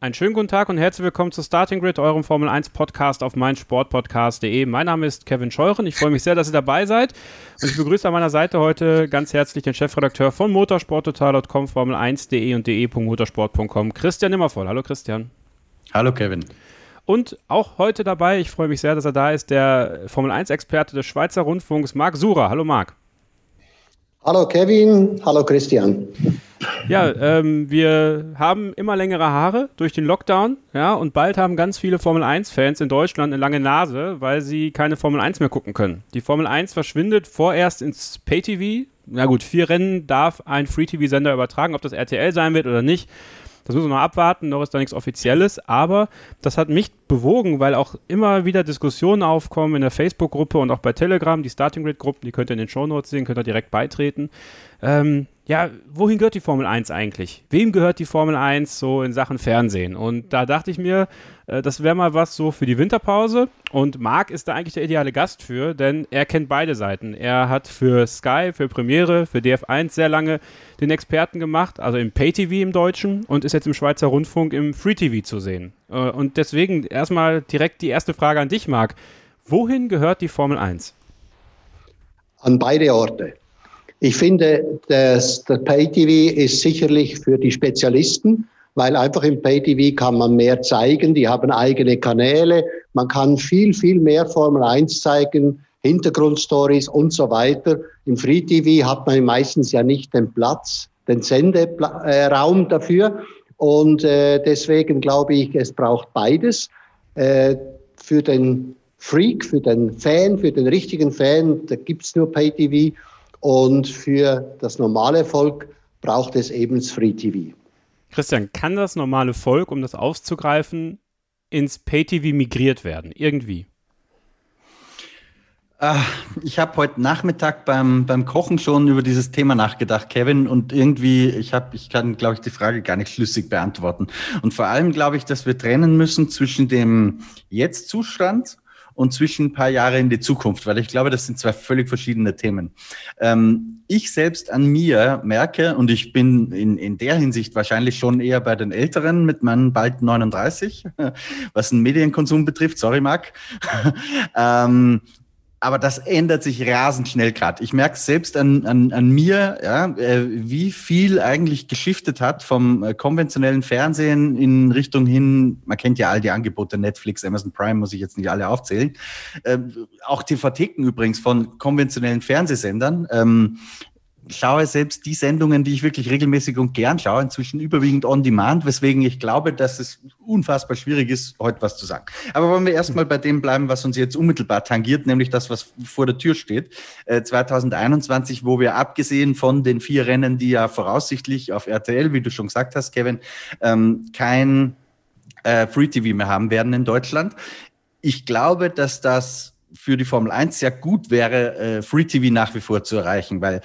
Einen schönen guten Tag und herzlich willkommen zu Starting Grid, eurem Formel 1 Podcast auf meinsportpodcast.de. Mein Name ist Kevin Scheuren. Ich freue mich sehr, dass ihr dabei seid. Und ich begrüße an meiner Seite heute ganz herzlich den Chefredakteur von motorsporttotal.com, Formel1.de und de.motorsport.com, Christian Nimmervoll. Hallo Christian. Hallo Kevin. Und auch heute dabei, ich freue mich sehr, dass er da ist, der Formel 1-Experte des Schweizer Rundfunks, Marc Sura. Hallo Marc. Hallo Kevin, hallo Christian. Ja, ähm, wir haben immer längere Haare durch den Lockdown, ja, und bald haben ganz viele Formel 1-Fans in Deutschland eine lange Nase, weil sie keine Formel 1 mehr gucken können. Die Formel 1 verschwindet vorerst ins Pay-TV. Na gut, vier Rennen darf ein Free-TV-Sender übertragen, ob das RTL sein wird oder nicht. Das müssen wir noch abwarten, noch ist da nichts Offizielles, aber das hat mich bewogen, weil auch immer wieder Diskussionen aufkommen in der Facebook-Gruppe und auch bei Telegram, die Starting Grid-Gruppen, die könnt ihr in den Shownotes sehen, könnt ihr direkt beitreten. Ähm, ja, wohin gehört die Formel 1 eigentlich? Wem gehört die Formel 1 so in Sachen Fernsehen? Und da dachte ich mir, äh, das wäre mal was so für die Winterpause. Und Marc ist da eigentlich der ideale Gast für, denn er kennt beide Seiten. Er hat für Sky, für Premiere, für DF1 sehr lange den Experten gemacht, also im Pay-TV im Deutschen und ist jetzt im Schweizer Rundfunk im Free-TV zu sehen. Äh, und deswegen erstmal direkt die erste Frage an dich, Marc. Wohin gehört die Formel 1? An beide Orte. Ich finde, das, das Pay-TV ist sicherlich für die Spezialisten, weil einfach im Pay-TV kann man mehr zeigen, die haben eigene Kanäle, man kann viel, viel mehr Formel 1 zeigen, Hintergrundstories und so weiter. Im Free-TV hat man meistens ja nicht den Platz, den Senderaum dafür. Und äh, deswegen glaube ich, es braucht beides. Äh, für den Freak, für den Fan, für den richtigen Fan, da gibt's nur Pay-TV. Und für das normale Volk braucht es eben das Free TV. Christian, kann das normale Volk, um das aufzugreifen, ins Pay-TV migriert werden? Irgendwie? Ah, ich habe heute Nachmittag beim, beim Kochen schon über dieses Thema nachgedacht, Kevin, und irgendwie, ich habe, ich kann, glaube ich, die Frage gar nicht schlüssig beantworten. Und vor allem glaube ich, dass wir trennen müssen zwischen dem Jetzt-Zustand und zwischen ein paar Jahre in die Zukunft, weil ich glaube, das sind zwei völlig verschiedene Themen. Ähm, ich selbst an mir merke, und ich bin in, in der Hinsicht wahrscheinlich schon eher bei den Älteren mit meinen bald 39, was den Medienkonsum betrifft, sorry Marc, ähm, aber das ändert sich rasend schnell gerade. Ich merke selbst an, an, an mir, ja, äh, wie viel eigentlich geschiftet hat vom äh, konventionellen Fernsehen in Richtung hin, man kennt ja all die Angebote, Netflix, Amazon Prime, muss ich jetzt nicht alle aufzählen. Äh, auch TV-Theken übrigens von konventionellen Fernsehsendern. Ähm, schaue selbst die Sendungen, die ich wirklich regelmäßig und gern schaue, inzwischen überwiegend on demand, weswegen ich glaube, dass es unfassbar schwierig ist, heute was zu sagen. Aber wollen wir erstmal bei dem bleiben, was uns jetzt unmittelbar tangiert, nämlich das, was vor der Tür steht. Äh, 2021, wo wir abgesehen von den vier Rennen, die ja voraussichtlich auf RTL, wie du schon gesagt hast, Kevin, ähm, kein äh, Free TV mehr haben werden in Deutschland. Ich glaube, dass das für die Formel 1 sehr gut wäre, äh, Free TV nach wie vor zu erreichen, weil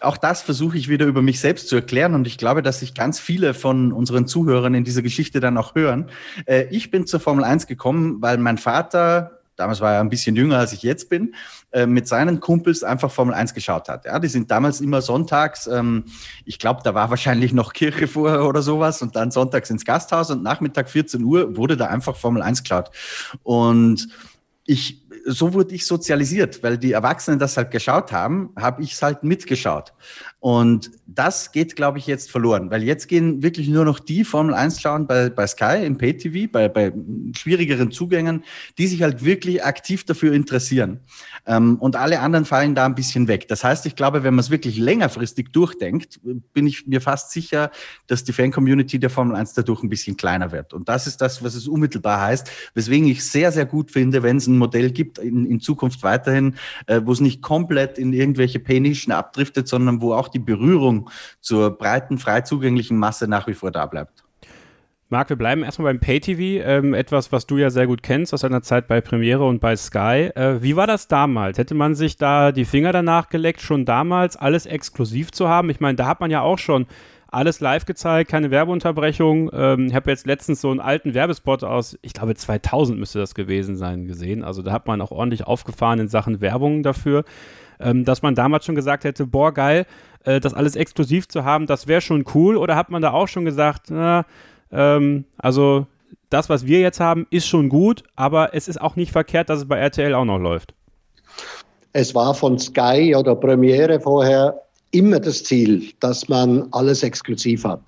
auch das versuche ich wieder über mich selbst zu erklären und ich glaube, dass sich ganz viele von unseren Zuhörern in dieser Geschichte dann auch hören. Äh, ich bin zur Formel 1 gekommen, weil mein Vater damals war er ein bisschen jünger als ich jetzt bin, äh, mit seinen Kumpels einfach Formel 1 geschaut hat. Ja, die sind damals immer sonntags, ähm, ich glaube, da war wahrscheinlich noch Kirche vorher oder sowas und dann sonntags ins Gasthaus und Nachmittag 14 Uhr wurde da einfach Formel 1 geschaut. Und ich, so wurde ich sozialisiert, weil die Erwachsenen das halt geschaut haben, habe ich es halt mitgeschaut. Und das geht, glaube ich, jetzt verloren, weil jetzt gehen wirklich nur noch die Formel 1 schauen bei, bei Sky, im Pay-TV, bei, bei schwierigeren Zugängen, die sich halt wirklich aktiv dafür interessieren. Ähm, und alle anderen fallen da ein bisschen weg. Das heißt, ich glaube, wenn man es wirklich längerfristig durchdenkt, bin ich mir fast sicher, dass die Fan-Community der Formel 1 dadurch ein bisschen kleiner wird. Und das ist das, was es unmittelbar heißt, weswegen ich sehr, sehr gut finde, wenn es ein Modell gibt in, in Zukunft weiterhin, äh, wo es nicht komplett in irgendwelche Pay-Nischen abdriftet, sondern wo auch die Berührung zur breiten, frei zugänglichen Masse nach wie vor da bleibt. Marc, wir bleiben erstmal beim Pay-TV, ähm, etwas, was du ja sehr gut kennst aus deiner Zeit bei Premiere und bei Sky. Äh, wie war das damals? Hätte man sich da die Finger danach geleckt, schon damals alles exklusiv zu haben? Ich meine, da hat man ja auch schon alles live gezeigt, keine Werbeunterbrechung. Ähm, ich habe jetzt letztens so einen alten Werbespot aus, ich glaube 2000 müsste das gewesen sein, gesehen. Also da hat man auch ordentlich aufgefahren in Sachen Werbung dafür, ähm, dass man damals schon gesagt hätte, boah geil, äh, das alles exklusiv zu haben, das wäre schon cool. Oder hat man da auch schon gesagt, na, ähm, also das, was wir jetzt haben, ist schon gut, aber es ist auch nicht verkehrt, dass es bei RTL auch noch läuft. Es war von Sky oder Premiere vorher immer das Ziel, dass man alles exklusiv hat.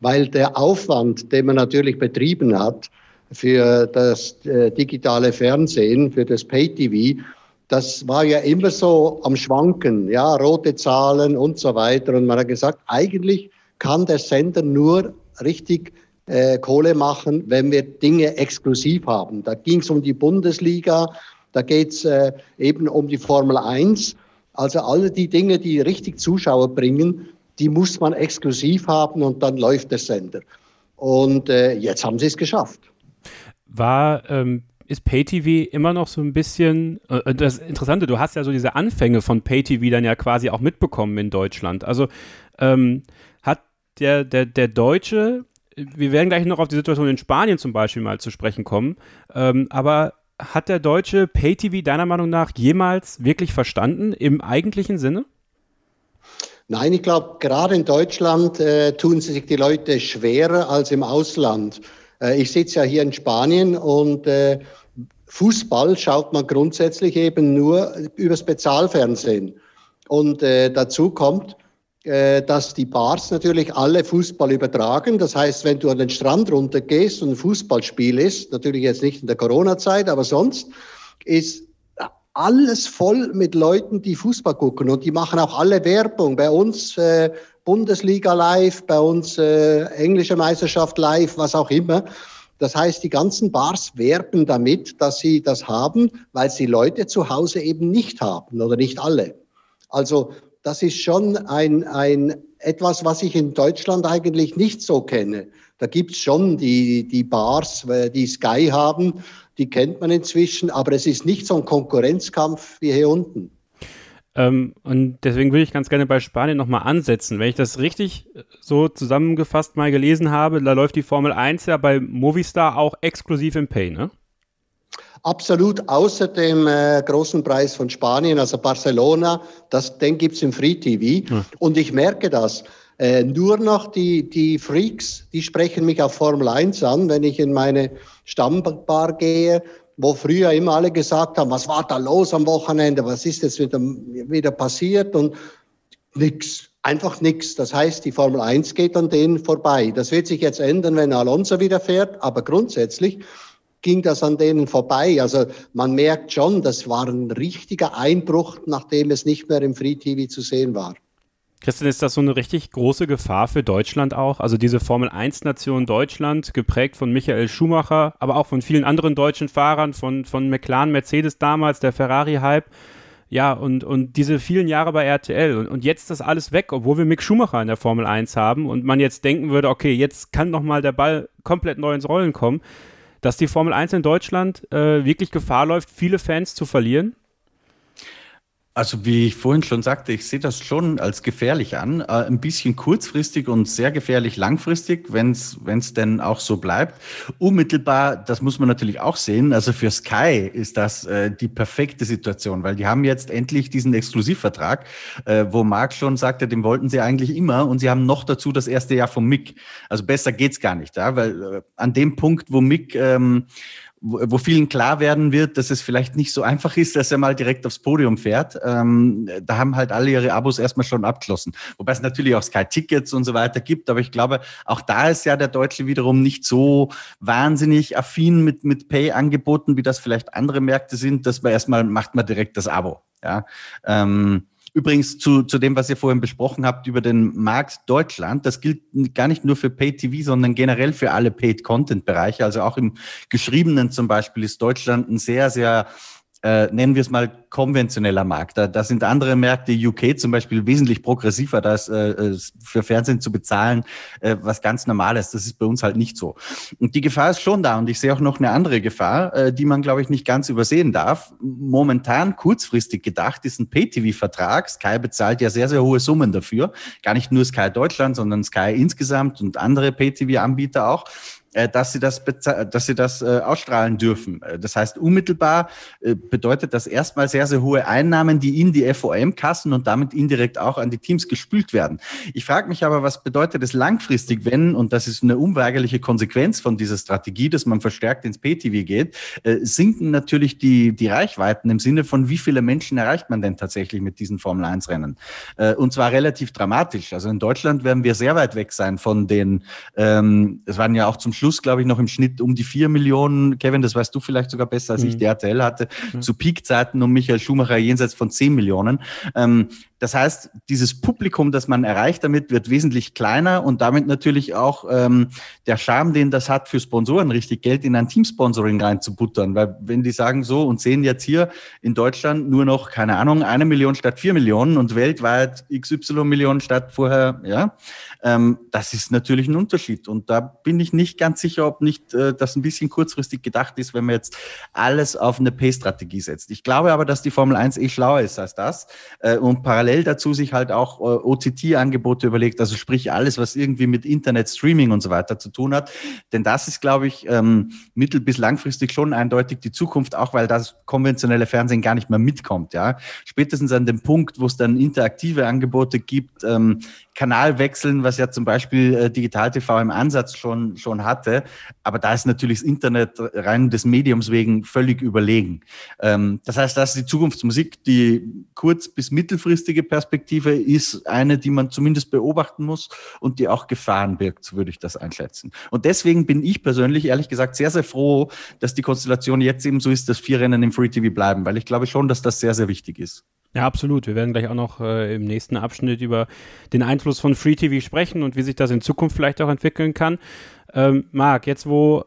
Weil der Aufwand, den man natürlich betrieben hat für das äh, digitale Fernsehen, für das Pay-TV, das war ja immer so am Schwanken, ja, rote Zahlen und so weiter. Und man hat gesagt, eigentlich kann der Sender nur richtig äh, Kohle machen, wenn wir Dinge exklusiv haben. Da ging es um die Bundesliga, da geht es äh, eben um die Formel 1. Also alle die Dinge, die richtig Zuschauer bringen, die muss man exklusiv haben und dann läuft der Sender. Und äh, jetzt haben sie es geschafft. War ähm, ist PayTV immer noch so ein bisschen, äh, das Interessante, du hast ja so diese Anfänge von PayTV dann ja quasi auch mitbekommen in Deutschland. Also ähm, hat der, der, der Deutsche wir werden gleich noch auf die Situation in Spanien zum Beispiel mal zu sprechen kommen. Ähm, aber hat der deutsche Pay-TV deiner Meinung nach jemals wirklich verstanden im eigentlichen Sinne? Nein, ich glaube, gerade in Deutschland äh, tun sich die Leute schwerer als im Ausland. Äh, ich sitze ja hier in Spanien und äh, Fußball schaut man grundsätzlich eben nur übers Bezahlfernsehen. Und äh, dazu kommt, dass die Bars natürlich alle Fußball übertragen. Das heißt, wenn du an den Strand runtergehst und ein Fußballspiel ist, natürlich jetzt nicht in der Corona-Zeit, aber sonst, ist alles voll mit Leuten, die Fußball gucken und die machen auch alle Werbung. Bei uns äh, Bundesliga live, bei uns äh, englische Meisterschaft live, was auch immer. Das heißt, die ganzen Bars werben damit, dass sie das haben, weil sie Leute zu Hause eben nicht haben oder nicht alle. Also das ist schon ein, ein etwas, was ich in Deutschland eigentlich nicht so kenne. Da gibt's schon die, die Bars, äh, die Sky haben, die kennt man inzwischen, aber es ist nicht so ein Konkurrenzkampf wie hier unten. Ähm, und deswegen würde ich ganz gerne bei Spanien nochmal ansetzen. Wenn ich das richtig äh, so zusammengefasst mal gelesen habe, da läuft die Formel 1 ja bei Movistar auch exklusiv im Pay, ne? Absolut, außer dem äh, großen Preis von Spanien, also Barcelona, das, den gibt's im Free TV. Ja. Und ich merke das. Äh, nur noch die, die Freaks, die sprechen mich auf Formel 1 an, wenn ich in meine Stammbar gehe, wo früher immer alle gesagt haben, was war da los am Wochenende, was ist jetzt wieder, wieder passiert und nix, einfach nix. Das heißt, die Formel 1 geht an denen vorbei. Das wird sich jetzt ändern, wenn Alonso wieder fährt, aber grundsätzlich ging das an denen vorbei. Also man merkt schon, das war ein richtiger Einbruch, nachdem es nicht mehr im Free TV zu sehen war. Christian, ist das so eine richtig große Gefahr für Deutschland auch? Also diese Formel 1-Nation Deutschland, geprägt von Michael Schumacher, aber auch von vielen anderen deutschen Fahrern, von, von McLaren, Mercedes damals, der Ferrari-Hype. Ja, und, und diese vielen Jahre bei RTL und, und jetzt das alles weg, obwohl wir Mick Schumacher in der Formel 1 haben und man jetzt denken würde, okay, jetzt kann nochmal der Ball komplett neu ins Rollen kommen dass die Formel 1 in Deutschland äh, wirklich Gefahr läuft, viele Fans zu verlieren? Also wie ich vorhin schon sagte, ich sehe das schon als gefährlich an. Äh, ein bisschen kurzfristig und sehr gefährlich langfristig, wenn es denn auch so bleibt. Unmittelbar, das muss man natürlich auch sehen. Also für Sky ist das äh, die perfekte Situation, weil die haben jetzt endlich diesen Exklusivvertrag, äh, wo Marc schon sagte, den wollten sie eigentlich immer und sie haben noch dazu das erste Jahr vom Mick. Also besser geht's gar nicht, ja? weil an dem Punkt, wo Mick ähm, wo, vielen klar werden wird, dass es vielleicht nicht so einfach ist, dass er mal direkt aufs Podium fährt. Ähm, da haben halt alle ihre Abos erstmal schon abgeschlossen. Wobei es natürlich auch Sky Tickets und so weiter gibt, aber ich glaube, auch da ist ja der Deutsche wiederum nicht so wahnsinnig affin mit, mit Pay-Angeboten, wie das vielleicht andere Märkte sind, dass man erstmal macht man direkt das Abo. Ja. Ähm, Übrigens zu, zu dem, was ihr vorhin besprochen habt über den Markt Deutschland, das gilt gar nicht nur für Paid TV, sondern generell für alle Paid Content Bereiche. Also auch im Geschriebenen zum Beispiel ist Deutschland ein sehr, sehr äh, nennen wir es mal, konventioneller Markt. Da, da sind andere Märkte, UK zum Beispiel, wesentlich progressiver, da ist äh, für Fernsehen zu bezahlen äh, was ganz Normales. Das ist bei uns halt nicht so. Und die Gefahr ist schon da und ich sehe auch noch eine andere Gefahr, äh, die man, glaube ich, nicht ganz übersehen darf. Momentan kurzfristig gedacht ist ein Pay-TV-Vertrag. Sky bezahlt ja sehr, sehr hohe Summen dafür. Gar nicht nur Sky Deutschland, sondern Sky insgesamt und andere Pay-TV-Anbieter auch dass sie das, dass sie das äh, ausstrahlen dürfen. Äh, das heißt, unmittelbar äh, bedeutet das erstmal sehr, sehr hohe Einnahmen, die in die FOM-Kassen und damit indirekt auch an die Teams gespült werden. Ich frage mich aber, was bedeutet es langfristig, wenn, und das ist eine unweigerliche Konsequenz von dieser Strategie, dass man verstärkt ins PTV geht, äh, sinken natürlich die, die Reichweiten im Sinne von, wie viele Menschen erreicht man denn tatsächlich mit diesen Formel-1-Rennen? Äh, und zwar relativ dramatisch. Also in Deutschland werden wir sehr weit weg sein von den, ähm, es waren ja auch zum Schluss Schluss, glaube ich, noch im Schnitt um die vier Millionen. Kevin, das weißt du vielleicht sogar besser als mhm. ich, die RTL hatte, mhm. zu Peakzeiten um Michael Schumacher jenseits von zehn Millionen. Ähm, das heißt, dieses Publikum, das man erreicht damit, wird wesentlich kleiner und damit natürlich auch ähm, der Charme, den das hat, für Sponsoren richtig Geld in ein Teamsponsoring reinzubuttern. Weil wenn die sagen so und sehen jetzt hier in Deutschland nur noch, keine Ahnung, eine Million statt vier Millionen und weltweit XY Millionen statt vorher, ja, ähm, das ist natürlich ein Unterschied. Und da bin ich nicht ganz sicher, ob nicht äh, das ein bisschen kurzfristig gedacht ist, wenn man jetzt alles auf eine Pay-Strategie setzt. Ich glaube aber, dass die Formel 1 eh schlauer ist als das äh, und parallel dazu sich halt auch äh, OTT-Angebote überlegt, also sprich alles, was irgendwie mit Internet, Streaming und so weiter zu tun hat. Denn das ist, glaube ich, ähm, mittel- bis langfristig schon eindeutig die Zukunft, auch weil das konventionelle Fernsehen gar nicht mehr mitkommt. Ja, spätestens an dem Punkt, wo es dann interaktive Angebote gibt, ähm, Kanal wechseln, was ja zum Beispiel äh, Digital TV im Ansatz schon, schon hatte. Aber da ist natürlich das Internet rein des Mediums wegen völlig überlegen. Ähm, das heißt, das ist die Zukunftsmusik. Die kurz- bis mittelfristige Perspektive ist eine, die man zumindest beobachten muss und die auch Gefahren birgt, so würde ich das einschätzen. Und deswegen bin ich persönlich ehrlich gesagt sehr, sehr froh, dass die Konstellation jetzt eben so ist, dass vier Rennen im Free TV bleiben, weil ich glaube schon, dass das sehr, sehr wichtig ist. Ja, absolut. Wir werden gleich auch noch äh, im nächsten Abschnitt über den Einfluss von Free TV sprechen und wie sich das in Zukunft vielleicht auch entwickeln kann. Ähm, Marc, jetzt wo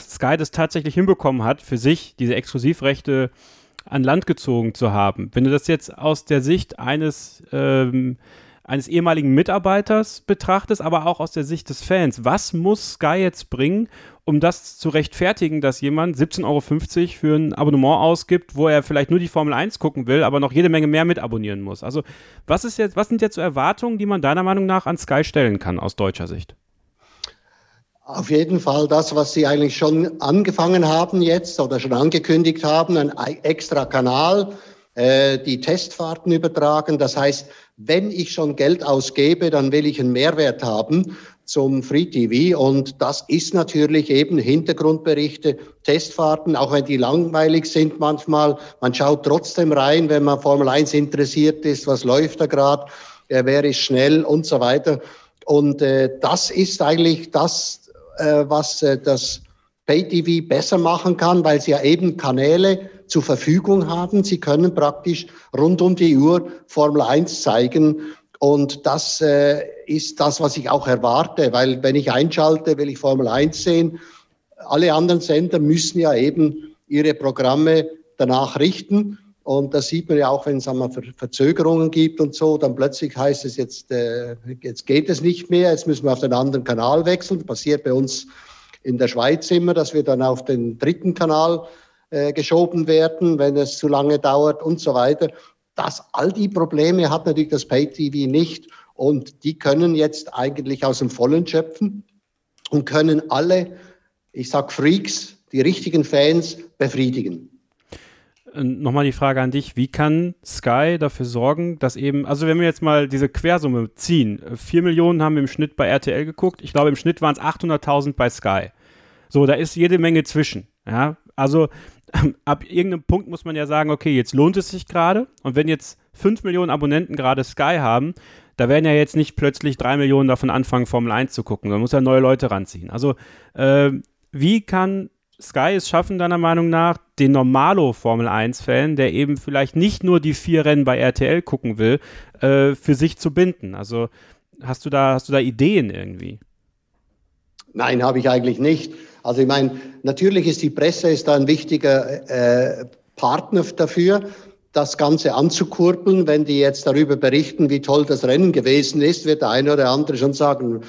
Sky das tatsächlich hinbekommen hat, für sich diese Exklusivrechte an Land gezogen zu haben, wenn du das jetzt aus der Sicht eines ähm, eines ehemaligen Mitarbeiters betrachtest, aber auch aus der Sicht des Fans. Was muss Sky jetzt bringen, um das zu rechtfertigen, dass jemand 17,50 Euro für ein Abonnement ausgibt, wo er vielleicht nur die Formel 1 gucken will, aber noch jede Menge mehr mit abonnieren muss? Also, was ist jetzt, was sind jetzt so Erwartungen, die man deiner Meinung nach an Sky stellen kann aus deutscher Sicht? Auf jeden Fall das, was Sie eigentlich schon angefangen haben jetzt oder schon angekündigt haben, ein extra Kanal, äh, die Testfahrten übertragen. Das heißt, wenn ich schon Geld ausgebe, dann will ich einen Mehrwert haben zum Free TV. Und das ist natürlich eben Hintergrundberichte, Testfahrten, auch wenn die langweilig sind manchmal. Man schaut trotzdem rein, wenn man Formel 1 interessiert ist, was läuft da gerade, äh, wer ist schnell und so weiter. Und äh, das ist eigentlich das, äh, was äh, das Pay-TV besser machen kann, weil sie ja eben Kanäle zur Verfügung haben. Sie können praktisch rund um die Uhr Formel 1 zeigen. Und das äh, ist das, was ich auch erwarte, weil wenn ich einschalte, will ich Formel 1 sehen. Alle anderen Sender müssen ja eben ihre Programme danach richten. Und das sieht man ja auch, wenn es einmal Verzögerungen gibt und so, dann plötzlich heißt es jetzt, äh, jetzt geht es nicht mehr, jetzt müssen wir auf den anderen Kanal wechseln. Passiert bei uns in der Schweiz immer, dass wir dann auf den dritten Kanal äh, geschoben werden, wenn es zu lange dauert und so weiter. Das, all die Probleme hat natürlich das Pay-TV nicht und die können jetzt eigentlich aus dem Vollen schöpfen und können alle, ich sag Freaks, die richtigen Fans befriedigen. Nochmal die Frage an dich, wie kann Sky dafür sorgen, dass eben, also wenn wir jetzt mal diese Quersumme ziehen, 4 Millionen haben wir im Schnitt bei RTL geguckt, ich glaube im Schnitt waren es 800.000 bei Sky. So, da ist jede Menge zwischen. Ja, also ab irgendeinem Punkt muss man ja sagen, okay, jetzt lohnt es sich gerade. Und wenn jetzt 5 Millionen Abonnenten gerade Sky haben, da werden ja jetzt nicht plötzlich 3 Millionen davon anfangen, Formel 1 zu gucken. Da muss ja neue Leute ranziehen. Also, äh, wie kann Sky es schaffen, deiner Meinung nach, den normalo Formel 1-Fan, der eben vielleicht nicht nur die vier Rennen bei RTL gucken will, äh, für sich zu binden? Also, hast du da, hast du da Ideen irgendwie? Nein, habe ich eigentlich nicht. Also ich meine, natürlich ist die Presse ist da ein wichtiger äh, Partner dafür. das Ganze anzukurbeln. Wenn die jetzt darüber berichten, wie toll das Rennen gewesen ist, wird der eine oder andere schon sagen,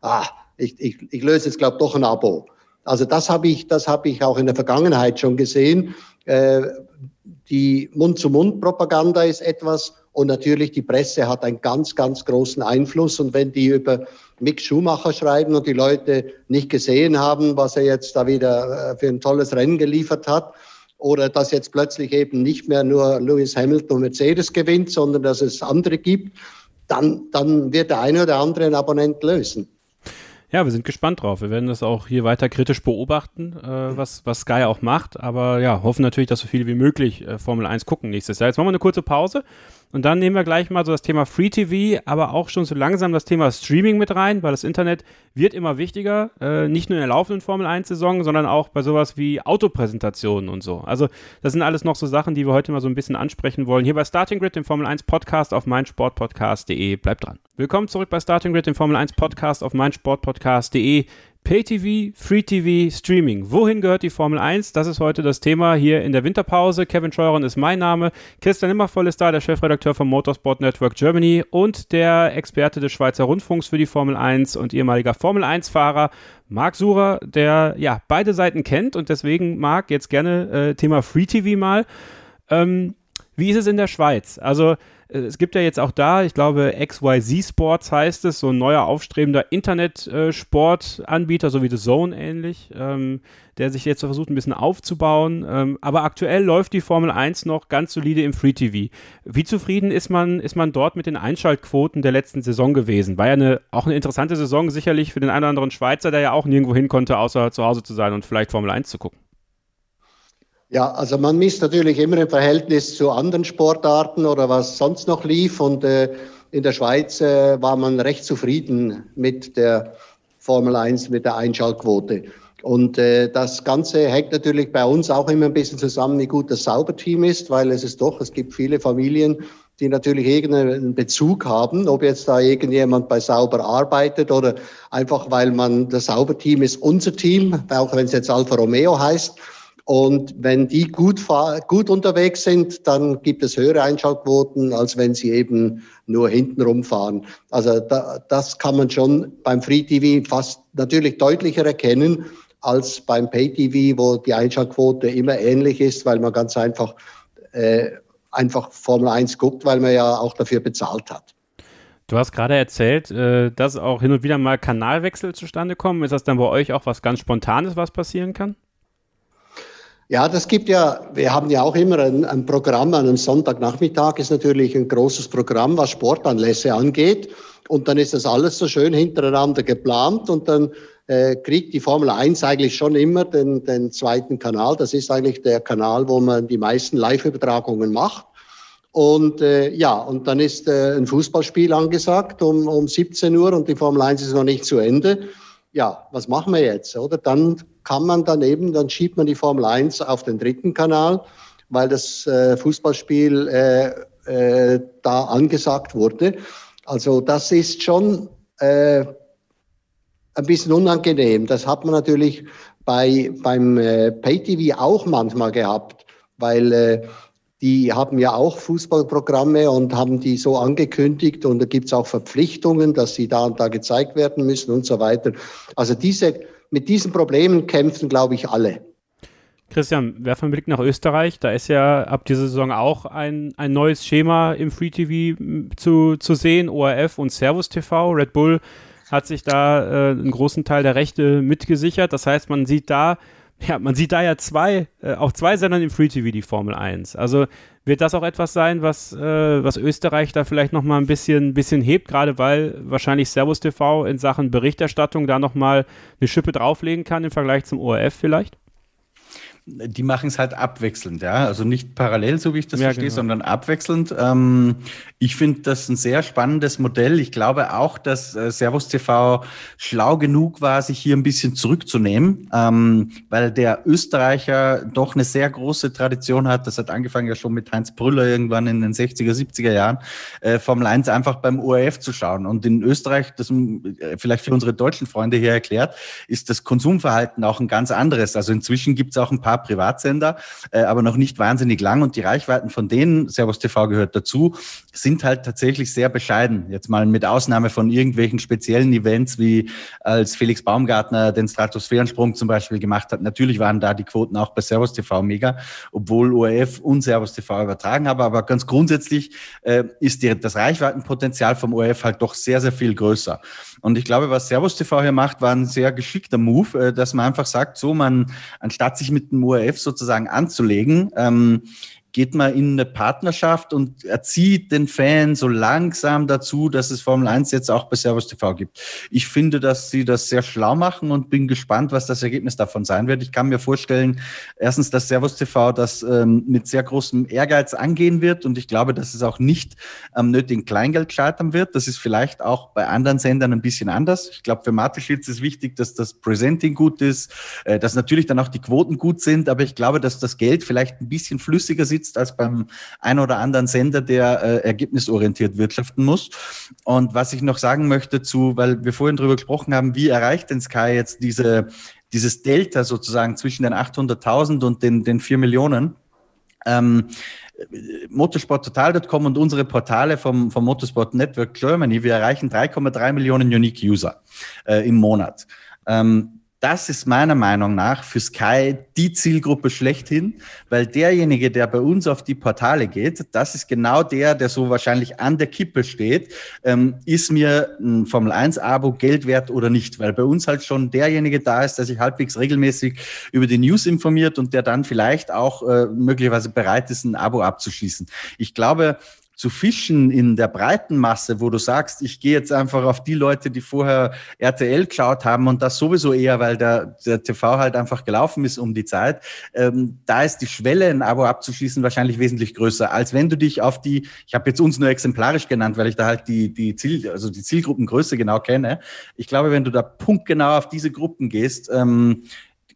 ah, ich, ich, ich löse jetzt, glaube doch ein Abo. Also das habe ich, das habe ich auch in der Vergangenheit schon gesehen. Äh, die Mund-zu-Mund-Propaganda ist etwas und natürlich die Presse hat einen ganz, ganz großen Einfluss. Und wenn die über Mick Schumacher schreiben und die Leute nicht gesehen haben, was er jetzt da wieder äh, für ein tolles Rennen geliefert hat, oder dass jetzt plötzlich eben nicht mehr nur Lewis Hamilton und Mercedes gewinnt, sondern dass es andere gibt, dann, dann wird der eine oder andere einen Abonnent lösen. Ja, wir sind gespannt drauf. Wir werden das auch hier weiter kritisch beobachten, äh, was, was Sky auch macht. Aber ja, hoffen natürlich, dass so viele wie möglich äh, Formel 1 gucken nächstes Jahr. Jetzt machen wir eine kurze Pause und dann nehmen wir gleich mal so das Thema Free TV, aber auch schon so langsam das Thema Streaming mit rein, weil das Internet wird immer wichtiger, äh, nicht nur in der laufenden Formel 1-Saison, sondern auch bei sowas wie Autopräsentationen und so. Also das sind alles noch so Sachen, die wir heute mal so ein bisschen ansprechen wollen. Hier bei Starting Grid, dem Formel 1 Podcast auf meinsportpodcast.de. Bleibt dran. Willkommen zurück bei Starting Grid, dem Formel 1 Podcast auf meinsportpodcast.de. Pay-TV, Free-TV, Streaming. Wohin gehört die Formel 1? Das ist heute das Thema hier in der Winterpause. Kevin Scheuren ist mein Name. Christian Immervoll ist da, der Chefredakteur vom Motorsport Network Germany und der Experte des Schweizer Rundfunks für die Formel 1 und ehemaliger Formel 1-Fahrer Marc Surer, der ja beide Seiten kennt und deswegen Marc jetzt gerne äh, Thema Free-TV mal. Ähm, wie ist es in der Schweiz? Also es gibt ja jetzt auch da, ich glaube, XYZ Sports heißt es, so ein neuer aufstrebender Internet-Sportanbieter, so wie The Zone ähnlich, ähm, der sich jetzt versucht, ein bisschen aufzubauen. Ähm, aber aktuell läuft die Formel 1 noch ganz solide im Free TV. Wie zufrieden ist man, ist man dort mit den Einschaltquoten der letzten Saison gewesen? War ja eine, auch eine interessante Saison, sicherlich für den einen oder anderen Schweizer, der ja auch nirgendwo hin konnte, außer zu Hause zu sein und vielleicht Formel 1 zu gucken. Ja, also man misst natürlich immer im Verhältnis zu anderen Sportarten oder was sonst noch lief. Und äh, in der Schweiz äh, war man recht zufrieden mit der Formel 1, mit der Einschaltquote. Und äh, das Ganze hängt natürlich bei uns auch immer ein bisschen zusammen, wie gut das Sauberteam ist, weil es ist doch, es gibt viele Familien, die natürlich irgendeinen Bezug haben, ob jetzt da irgendjemand bei Sauber arbeitet oder einfach, weil man das Sauberteam ist unser Team, auch wenn es jetzt Alfa Romeo heißt. Und wenn die gut, gut unterwegs sind, dann gibt es höhere Einschaltquoten, als wenn sie eben nur hintenrum fahren. Also da, das kann man schon beim Free TV fast natürlich deutlicher erkennen als beim Pay TV, wo die Einschaltquote immer ähnlich ist, weil man ganz einfach, äh, einfach Formel 1 guckt, weil man ja auch dafür bezahlt hat. Du hast gerade erzählt, äh, dass auch hin und wieder mal Kanalwechsel zustande kommen. Ist das dann bei euch auch was ganz Spontanes, was passieren kann? Ja, das gibt ja, wir haben ja auch immer ein, ein Programm, einen Sonntagnachmittag ist natürlich ein großes Programm, was Sportanlässe angeht. Und dann ist das alles so schön hintereinander geplant und dann äh, kriegt die Formel 1 eigentlich schon immer den, den zweiten Kanal. Das ist eigentlich der Kanal, wo man die meisten Live-Übertragungen macht. Und äh, ja, und dann ist äh, ein Fußballspiel angesagt um, um 17 Uhr und die Formel 1 ist noch nicht zu Ende ja, was machen wir jetzt? Oder dann kann man dann eben, dann schiebt man die Formel 1 auf den dritten Kanal, weil das äh, Fußballspiel äh, äh, da angesagt wurde. Also das ist schon äh, ein bisschen unangenehm. Das hat man natürlich bei, beim äh, Pay-TV auch manchmal gehabt, weil äh, die haben ja auch Fußballprogramme und haben die so angekündigt und da gibt es auch Verpflichtungen, dass sie da und da gezeigt werden müssen und so weiter. Also diese, mit diesen Problemen kämpfen, glaube ich, alle. Christian, werfen einen Blick nach Österreich. Da ist ja ab dieser Saison auch ein, ein neues Schema im Free TV zu, zu sehen, ORF und Servus TV. Red Bull hat sich da äh, einen großen Teil der Rechte mitgesichert. Das heißt, man sieht da ja, man sieht da ja zwei, äh, auf zwei Sendern im Free TV die Formel 1. Also wird das auch etwas sein, was, äh, was Österreich da vielleicht nochmal ein bisschen, bisschen hebt, gerade weil wahrscheinlich Servus TV in Sachen Berichterstattung da nochmal eine Schippe drauflegen kann im Vergleich zum ORF vielleicht? Die machen es halt abwechselnd, ja. Also nicht parallel, so wie ich das ja, verstehe, genau. sondern abwechselnd. Ähm, ich finde das ein sehr spannendes Modell. Ich glaube auch, dass äh, Servus TV schlau genug war, sich hier ein bisschen zurückzunehmen, ähm, weil der Österreicher doch eine sehr große Tradition hat. Das hat angefangen ja schon mit Heinz Brüller irgendwann in den 60er, 70er Jahren, äh, Formel 1 einfach beim ORF zu schauen. Und in Österreich, das äh, vielleicht für unsere deutschen Freunde hier erklärt, ist das Konsumverhalten auch ein ganz anderes. Also inzwischen gibt es auch ein paar paar Privatsender, äh, aber noch nicht wahnsinnig lang. Und die Reichweiten von denen, Servus TV gehört dazu, sind halt tatsächlich sehr bescheiden. Jetzt mal mit Ausnahme von irgendwelchen speziellen Events, wie als Felix Baumgartner den Stratosphärensprung zum Beispiel gemacht hat. Natürlich waren da die Quoten auch bei Servus TV mega, obwohl ORF und Servus TV übertragen haben. Aber ganz grundsätzlich äh, ist das Reichweitenpotenzial vom ORF halt doch sehr, sehr viel größer. Und ich glaube, was Servus TV hier macht, war ein sehr geschickter Move, äh, dass man einfach sagt, so man, anstatt sich mit dem ORF sozusagen anzulegen, ähm, geht man in eine Partnerschaft und erzieht den Fan so langsam dazu, dass es Formel 1 jetzt auch bei Servus TV gibt. Ich finde, dass sie das sehr schlau machen und bin gespannt, was das Ergebnis davon sein wird. Ich kann mir vorstellen, erstens, dass Servus TV das ähm, mit sehr großem Ehrgeiz angehen wird und ich glaube, dass es auch nicht am nötigen Kleingeld scheitern wird. Das ist vielleicht auch bei anderen Sendern ein bisschen anders. Ich glaube, für Mateschitz ist wichtig, dass das Presenting gut ist, äh, dass natürlich dann auch die Quoten gut sind, aber ich glaube, dass das Geld vielleicht ein bisschen flüssiger sitzt sitzt als beim ein oder anderen Sender, der äh, ergebnisorientiert wirtschaften muss. Und was ich noch sagen möchte zu, weil wir vorhin darüber gesprochen haben, wie erreicht denn Sky jetzt diese, dieses Delta sozusagen zwischen den 800.000 und den, den 4 Millionen? Ähm, motorsporttotal.com und unsere Portale vom, vom Motorsport Network Germany, wir erreichen 3,3 Millionen Unique User äh, im Monat. Ähm, das ist meiner Meinung nach für Sky die Zielgruppe schlechthin, weil derjenige, der bei uns auf die Portale geht, das ist genau der, der so wahrscheinlich an der Kippe steht, ähm, ist mir ein Formel 1 Abo Geld wert oder nicht, weil bei uns halt schon derjenige da ist, der sich halbwegs regelmäßig über die News informiert und der dann vielleicht auch äh, möglicherweise bereit ist, ein Abo abzuschließen. Ich glaube, zu fischen in der breiten Masse, wo du sagst, ich gehe jetzt einfach auf die Leute, die vorher RTL geschaut haben und das sowieso eher, weil der, der TV halt einfach gelaufen ist um die Zeit, ähm, da ist die Schwelle, ein Abo abzuschließen, wahrscheinlich wesentlich größer, als wenn du dich auf die, ich habe jetzt uns nur exemplarisch genannt, weil ich da halt die, die, Ziel, also die Zielgruppengröße genau kenne. Ich glaube, wenn du da punktgenau auf diese Gruppen gehst, ähm,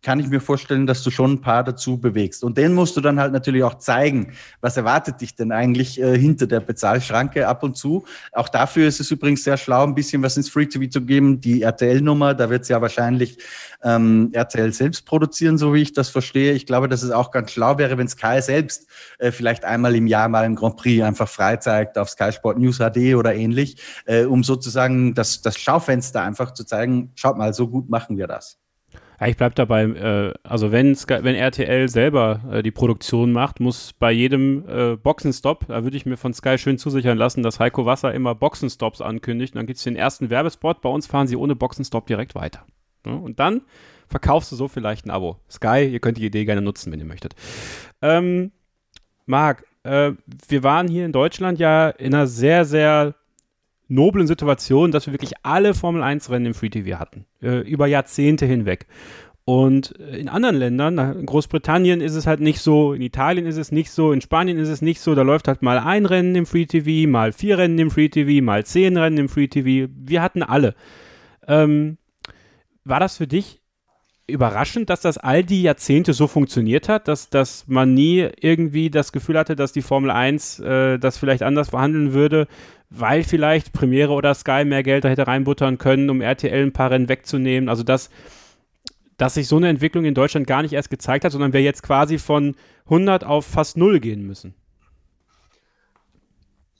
kann ich mir vorstellen, dass du schon ein paar dazu bewegst. Und den musst du dann halt natürlich auch zeigen, was erwartet dich denn eigentlich äh, hinter der Bezahlschranke ab und zu. Auch dafür ist es übrigens sehr schlau, ein bisschen was ins Free TV zu geben. Die RTL-Nummer, da wird es ja wahrscheinlich ähm, RTL selbst produzieren, so wie ich das verstehe. Ich glaube, dass es auch ganz schlau wäre, wenn Sky selbst äh, vielleicht einmal im Jahr mal im Grand Prix einfach frei zeigt auf Sky Sport News HD oder ähnlich, äh, um sozusagen das, das Schaufenster einfach zu zeigen, schaut mal, so gut machen wir das. Ja, ich bleibe dabei, äh, also wenn, Sky, wenn RTL selber äh, die Produktion macht, muss bei jedem äh, Boxenstopp, da würde ich mir von Sky schön zusichern lassen, dass Heiko Wasser immer Boxenstops ankündigt. Und dann gibt es den ersten Werbespot, bei uns fahren sie ohne Boxenstopp direkt weiter. Ja, und dann verkaufst du so vielleicht ein Abo. Sky, ihr könnt die Idee gerne nutzen, wenn ihr möchtet. Ähm, Marc, äh, wir waren hier in Deutschland ja in einer sehr, sehr noblen Situation, dass wir wirklich alle Formel 1 Rennen im Free TV hatten, äh, über Jahrzehnte hinweg. Und in anderen Ländern, in Großbritannien ist es halt nicht so, in Italien ist es nicht so, in Spanien ist es nicht so, da läuft halt mal ein Rennen im Free TV, mal vier Rennen im Free TV, mal zehn Rennen im Free TV. Wir hatten alle. Ähm, war das für dich überraschend, dass das all die Jahrzehnte so funktioniert hat, dass, dass man nie irgendwie das Gefühl hatte, dass die Formel 1 äh, das vielleicht anders verhandeln würde, weil vielleicht Premiere oder Sky mehr Geld da hätte reinbuttern können, um RTL ein paar Rennen wegzunehmen. Also dass, dass sich so eine Entwicklung in Deutschland gar nicht erst gezeigt hat, sondern wir jetzt quasi von 100 auf fast 0 gehen müssen.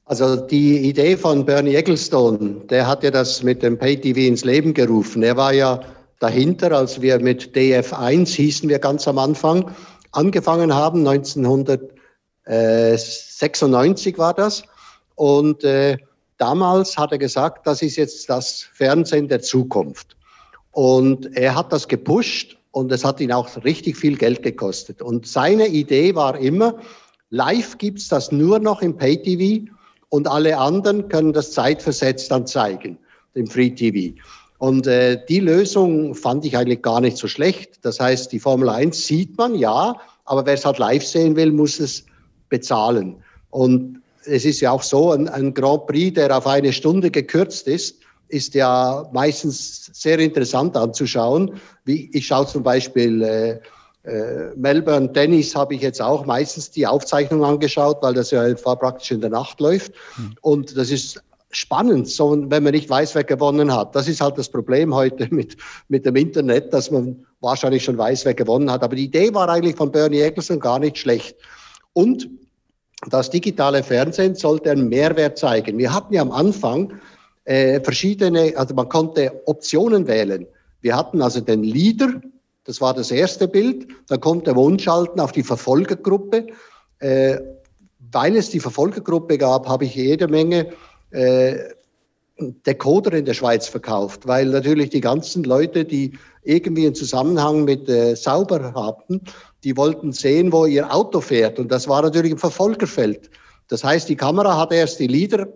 Also die Idee von Bernie Ecclestone, der hat ja das mit dem Pay-TV ins Leben gerufen. Er war ja dahinter, als wir mit DF1 hießen wir ganz am Anfang, angefangen haben, 1996 war das. Und äh, damals hat er gesagt, das ist jetzt das Fernsehen der Zukunft. Und er hat das gepusht und es hat ihn auch richtig viel Geld gekostet. Und seine Idee war immer, live gibt's das nur noch im Pay-TV und alle anderen können das zeitversetzt dann zeigen, im Free-TV. Und äh, die Lösung fand ich eigentlich gar nicht so schlecht. Das heißt, die Formel 1 sieht man, ja, aber wer es halt live sehen will, muss es bezahlen. Und es ist ja auch so, ein, ein Grand Prix, der auf eine Stunde gekürzt ist, ist ja meistens sehr interessant anzuschauen. Wie, ich schaue zum Beispiel äh, äh, Melbourne Tennis habe ich jetzt auch meistens die Aufzeichnung angeschaut, weil das ja praktisch in der Nacht läuft. Hm. Und das ist spannend, so, wenn man nicht weiß, wer gewonnen hat. Das ist halt das Problem heute mit, mit dem Internet, dass man wahrscheinlich schon weiß, wer gewonnen hat. Aber die Idee war eigentlich von Bernie Eccleston gar nicht schlecht. Und das digitale Fernsehen sollte einen Mehrwert zeigen. Wir hatten ja am Anfang äh, verschiedene, also man konnte Optionen wählen. Wir hatten also den Leader, das war das erste Bild. Dann kommt der Wunschalten auf die Verfolgergruppe. Äh, weil es die Verfolgergruppe gab, habe ich jede Menge äh, Decoder in der Schweiz verkauft, weil natürlich die ganzen Leute, die irgendwie einen Zusammenhang mit äh, Sauber hatten, die wollten sehen, wo ihr Auto fährt. Und das war natürlich im Verfolgerfeld. Das heißt, die Kamera hat erst die Lieder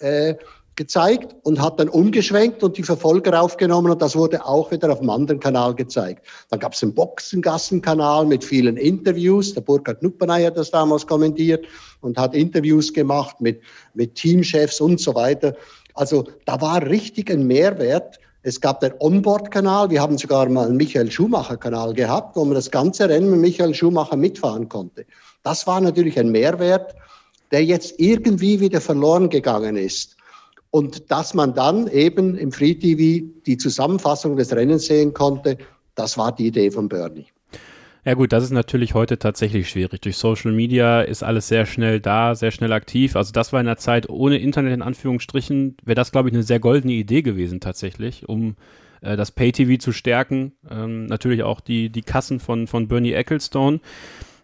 äh, gezeigt und hat dann umgeschwenkt und die Verfolger aufgenommen und das wurde auch wieder auf dem anderen Kanal gezeigt. Dann gab es einen Boxengassenkanal mit vielen Interviews. Der Burkhard Nuppenay hat das damals kommentiert und hat Interviews gemacht mit, mit Teamchefs und so weiter. Also da war richtig ein Mehrwert. Es gab den Onboard-Kanal. Wir haben sogar mal einen Michael Schumacher-Kanal gehabt, wo man das ganze Rennen mit Michael Schumacher mitfahren konnte. Das war natürlich ein Mehrwert, der jetzt irgendwie wieder verloren gegangen ist. Und dass man dann eben im Free TV die Zusammenfassung des Rennens sehen konnte, das war die Idee von Bernie. Ja gut, das ist natürlich heute tatsächlich schwierig. Durch Social Media ist alles sehr schnell da, sehr schnell aktiv. Also das war in der Zeit ohne Internet in Anführungsstrichen, wäre das, glaube ich, eine sehr goldene Idee gewesen tatsächlich, um äh, das Pay-TV zu stärken. Ähm, natürlich auch die, die Kassen von, von Bernie Ecclestone.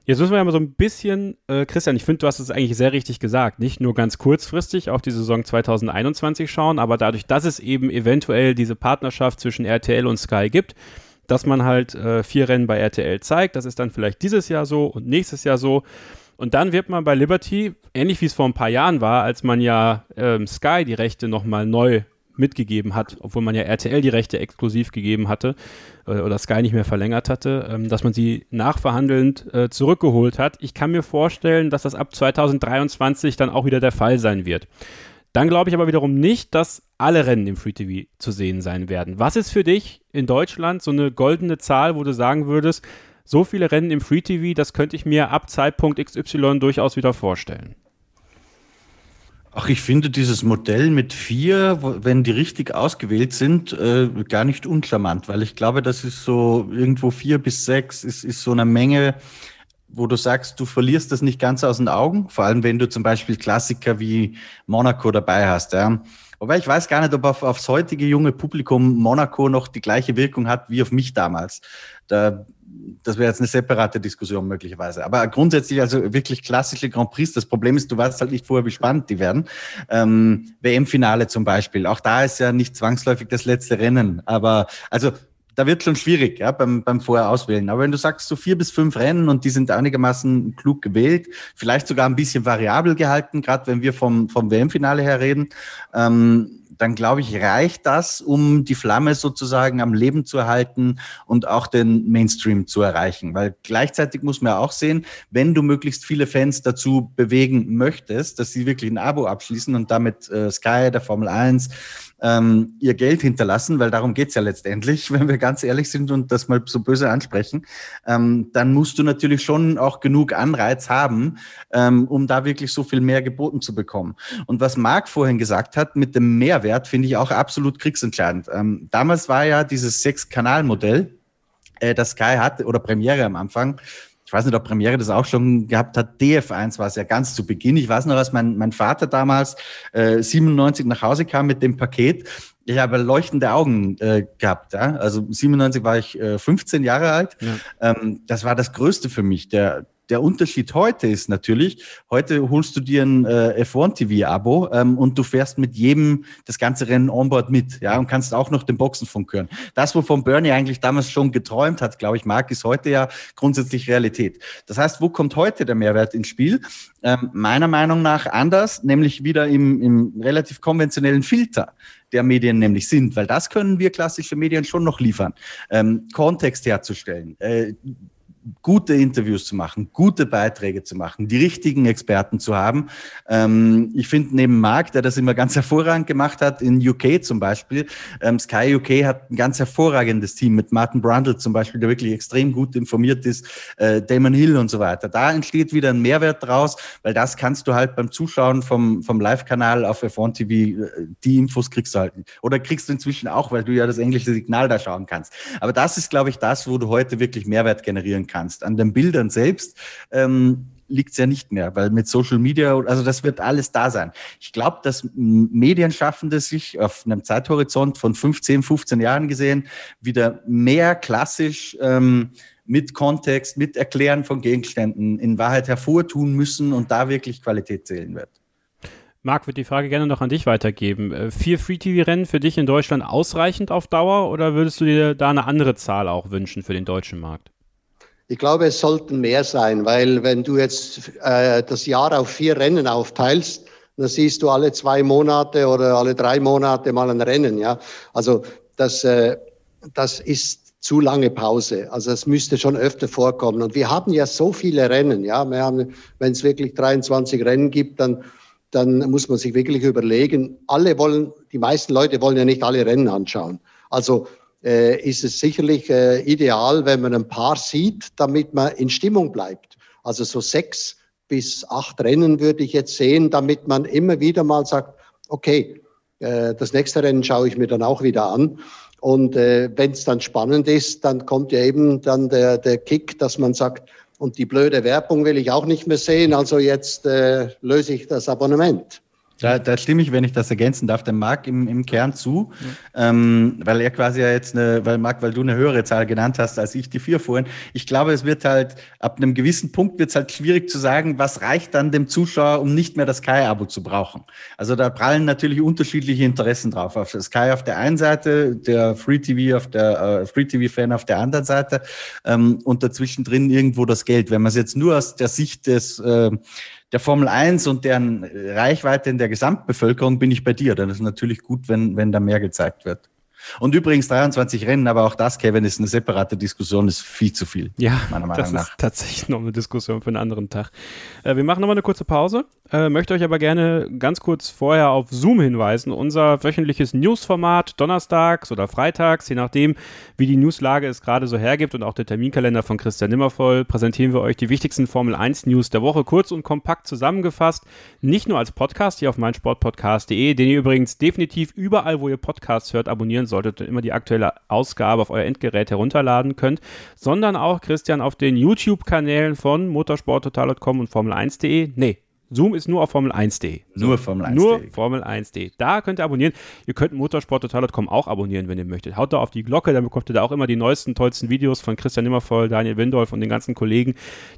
Jetzt müssen wir ja mal so ein bisschen, äh, Christian, ich finde, du hast es eigentlich sehr richtig gesagt, nicht nur ganz kurzfristig auf die Saison 2021 schauen, aber dadurch, dass es eben eventuell diese Partnerschaft zwischen RTL und Sky gibt, dass man halt äh, vier Rennen bei RTL zeigt, das ist dann vielleicht dieses Jahr so und nächstes Jahr so. Und dann wird man bei Liberty, ähnlich wie es vor ein paar Jahren war, als man ja ähm, Sky die Rechte nochmal neu mitgegeben hat, obwohl man ja RTL die Rechte exklusiv gegeben hatte äh, oder Sky nicht mehr verlängert hatte, ähm, dass man sie nachverhandelnd äh, zurückgeholt hat. Ich kann mir vorstellen, dass das ab 2023 dann auch wieder der Fall sein wird. Dann glaube ich aber wiederum nicht, dass alle Rennen im Free TV zu sehen sein werden. Was ist für dich in Deutschland so eine goldene Zahl, wo du sagen würdest, so viele Rennen im Free TV, das könnte ich mir ab Zeitpunkt XY durchaus wieder vorstellen? Ach, ich finde dieses Modell mit vier, wenn die richtig ausgewählt sind, äh, gar nicht uncharmant, weil ich glaube, das ist so irgendwo vier bis sechs, ist, ist so eine Menge, wo du sagst, du verlierst das nicht ganz aus den Augen, vor allem wenn du zum Beispiel Klassiker wie Monaco dabei hast. Ja. Wobei ich weiß gar nicht, ob auf, aufs heutige junge Publikum Monaco noch die gleiche Wirkung hat wie auf mich damals. Da das wäre jetzt eine separate Diskussion möglicherweise. Aber grundsätzlich also wirklich klassische Grand Prix. Das Problem ist, du weißt halt nicht vorher, wie spannend die werden. Ähm, WM-Finale zum Beispiel. Auch da ist ja nicht zwangsläufig das letzte Rennen. Aber also da wird schon schwierig ja, beim, beim Vorher-Auswählen. Aber wenn du sagst, so vier bis fünf Rennen und die sind einigermaßen klug gewählt, vielleicht sogar ein bisschen variabel gehalten, gerade wenn wir vom, vom WM-Finale her reden, ähm, dann glaube ich, reicht das, um die Flamme sozusagen am Leben zu erhalten und auch den Mainstream zu erreichen. Weil gleichzeitig muss man auch sehen, wenn du möglichst viele Fans dazu bewegen möchtest, dass sie wirklich ein Abo abschließen und damit äh, Sky, der Formel 1, ähm, ihr Geld hinterlassen, weil darum geht's ja letztendlich, wenn wir ganz ehrlich sind und das mal so böse ansprechen, ähm, dann musst du natürlich schon auch genug Anreiz haben, ähm, um da wirklich so viel mehr geboten zu bekommen. Und was Marc vorhin gesagt hat mit dem Mehrwert, finde ich auch absolut kriegsentscheidend. Ähm, damals war ja dieses Sechs-Kanal-Modell, äh, das Sky hatte, oder Premiere am Anfang, ich weiß nicht, ob Premiere das auch schon gehabt hat. DF1 war es ja ganz zu Beginn. Ich weiß noch, als mein, mein Vater damals äh, 97 nach Hause kam mit dem Paket. Ich habe leuchtende Augen äh, gehabt. Ja? Also 97 war ich äh, 15 Jahre alt. Ja. Ähm, das war das Größte für mich. Der, der Unterschied heute ist natürlich, heute holst du dir ein äh, F1 TV-Abo ähm, und du fährst mit jedem das ganze Rennen onboard mit, ja, und kannst auch noch den Boxenfunk hören. Das, wovon Bernie eigentlich damals schon geträumt hat, glaube ich, Marc, ist heute ja grundsätzlich Realität. Das heißt, wo kommt heute der Mehrwert ins Spiel? Ähm, meiner Meinung nach anders, nämlich wieder im, im relativ konventionellen Filter der Medien nämlich sind, weil das können wir klassische Medien schon noch liefern. Ähm, Kontext herzustellen, äh, gute Interviews zu machen, gute Beiträge zu machen, die richtigen Experten zu haben. Ähm, ich finde neben Marc, der das immer ganz hervorragend gemacht hat, in UK zum Beispiel, ähm, Sky UK hat ein ganz hervorragendes Team mit Martin Brundle zum Beispiel, der wirklich extrem gut informiert ist, äh, Damon Hill und so weiter. Da entsteht wieder ein Mehrwert draus, weil das kannst du halt beim Zuschauen vom, vom Live-Kanal auf F1 TV, äh, die Infos kriegst du halt. Oder kriegst du inzwischen auch, weil du ja das englische Signal da schauen kannst. Aber das ist, glaube ich, das, wo du heute wirklich Mehrwert generieren kannst. An den Bildern selbst ähm, liegt es ja nicht mehr, weil mit Social Media, also das wird alles da sein. Ich glaube, dass Medienschaffende sich auf einem Zeithorizont von 15, 15 Jahren gesehen wieder mehr klassisch ähm, mit Kontext, mit Erklären von Gegenständen in Wahrheit hervortun müssen und da wirklich Qualität zählen wird. Marc, würde die Frage gerne noch an dich weitergeben. Äh, vier Free-TV-Rennen für dich in Deutschland ausreichend auf Dauer oder würdest du dir da eine andere Zahl auch wünschen für den deutschen Markt? Ich glaube, es sollten mehr sein, weil wenn du jetzt äh, das Jahr auf vier Rennen aufteilst, dann siehst du alle zwei Monate oder alle drei Monate mal ein Rennen. Ja, also das, äh, das ist zu lange Pause. Also es müsste schon öfter vorkommen. Und wir haben ja so viele Rennen. Ja, wir haben, wenn es wirklich 23 Rennen gibt, dann dann muss man sich wirklich überlegen, alle wollen, die meisten Leute wollen ja nicht alle Rennen anschauen. Also äh, ist es sicherlich äh, ideal, wenn man ein paar sieht, damit man in Stimmung bleibt. Also so sechs bis acht Rennen würde ich jetzt sehen, damit man immer wieder mal sagt, okay, äh, das nächste Rennen schaue ich mir dann auch wieder an. Und äh, wenn es dann spannend ist, dann kommt ja eben dann der, der Kick, dass man sagt, und die blöde Werbung will ich auch nicht mehr sehen, also jetzt äh, löse ich das Abonnement. Da, da stimme ich, wenn ich das ergänzen darf, dem Marc im, im Kern zu, ja. ähm, weil er quasi ja jetzt eine, weil Marc, weil du eine höhere Zahl genannt hast als ich die vier vorhin. Ich glaube, es wird halt ab einem gewissen Punkt wird es halt schwierig zu sagen, was reicht dann dem Zuschauer, um nicht mehr das Sky-Abo zu brauchen. Also da prallen natürlich unterschiedliche Interessen drauf. Auf Sky auf der einen Seite, der Free TV auf der äh, Free TV-Fan auf der anderen Seite ähm, und dazwischen drin irgendwo das Geld. Wenn man es jetzt nur aus der Sicht des äh, der Formel 1 und deren Reichweite in der Gesamtbevölkerung bin ich bei dir. Dann ist natürlich gut, wenn, wenn da mehr gezeigt wird. Und übrigens 23 Rennen, aber auch das, Kevin, ist eine separate Diskussion, ist viel zu viel. Ja, meiner Meinung das nach. ist tatsächlich noch eine Diskussion für einen anderen Tag. Äh, wir machen nochmal eine kurze Pause, äh, möchte euch aber gerne ganz kurz vorher auf Zoom hinweisen. Unser wöchentliches Newsformat, donnerstags oder freitags, je nachdem, wie die Newslage es gerade so hergibt und auch der Terminkalender von Christian Nimmervoll, präsentieren wir euch die wichtigsten Formel 1 News der Woche kurz und kompakt zusammengefasst. Nicht nur als Podcast hier auf meinsportpodcast.de, den ihr übrigens definitiv überall, wo ihr Podcasts hört, abonnieren solltet immer die aktuelle Ausgabe auf euer Endgerät herunterladen könnt, sondern auch Christian auf den YouTube-Kanälen von motorsporttotal.com und Formel1.de. Nee, Zoom ist nur auf Formel 1.de. So, nur Formel 1.de. Nur Formel 1.de. Da könnt ihr abonnieren. Ihr könnt motorsporttotal.com auch abonnieren, wenn ihr möchtet. Haut da auf die Glocke, dann bekommt ihr da auch immer die neuesten, tollsten Videos von Christian Nimmervoll, Daniel Windolf und den ganzen Kollegen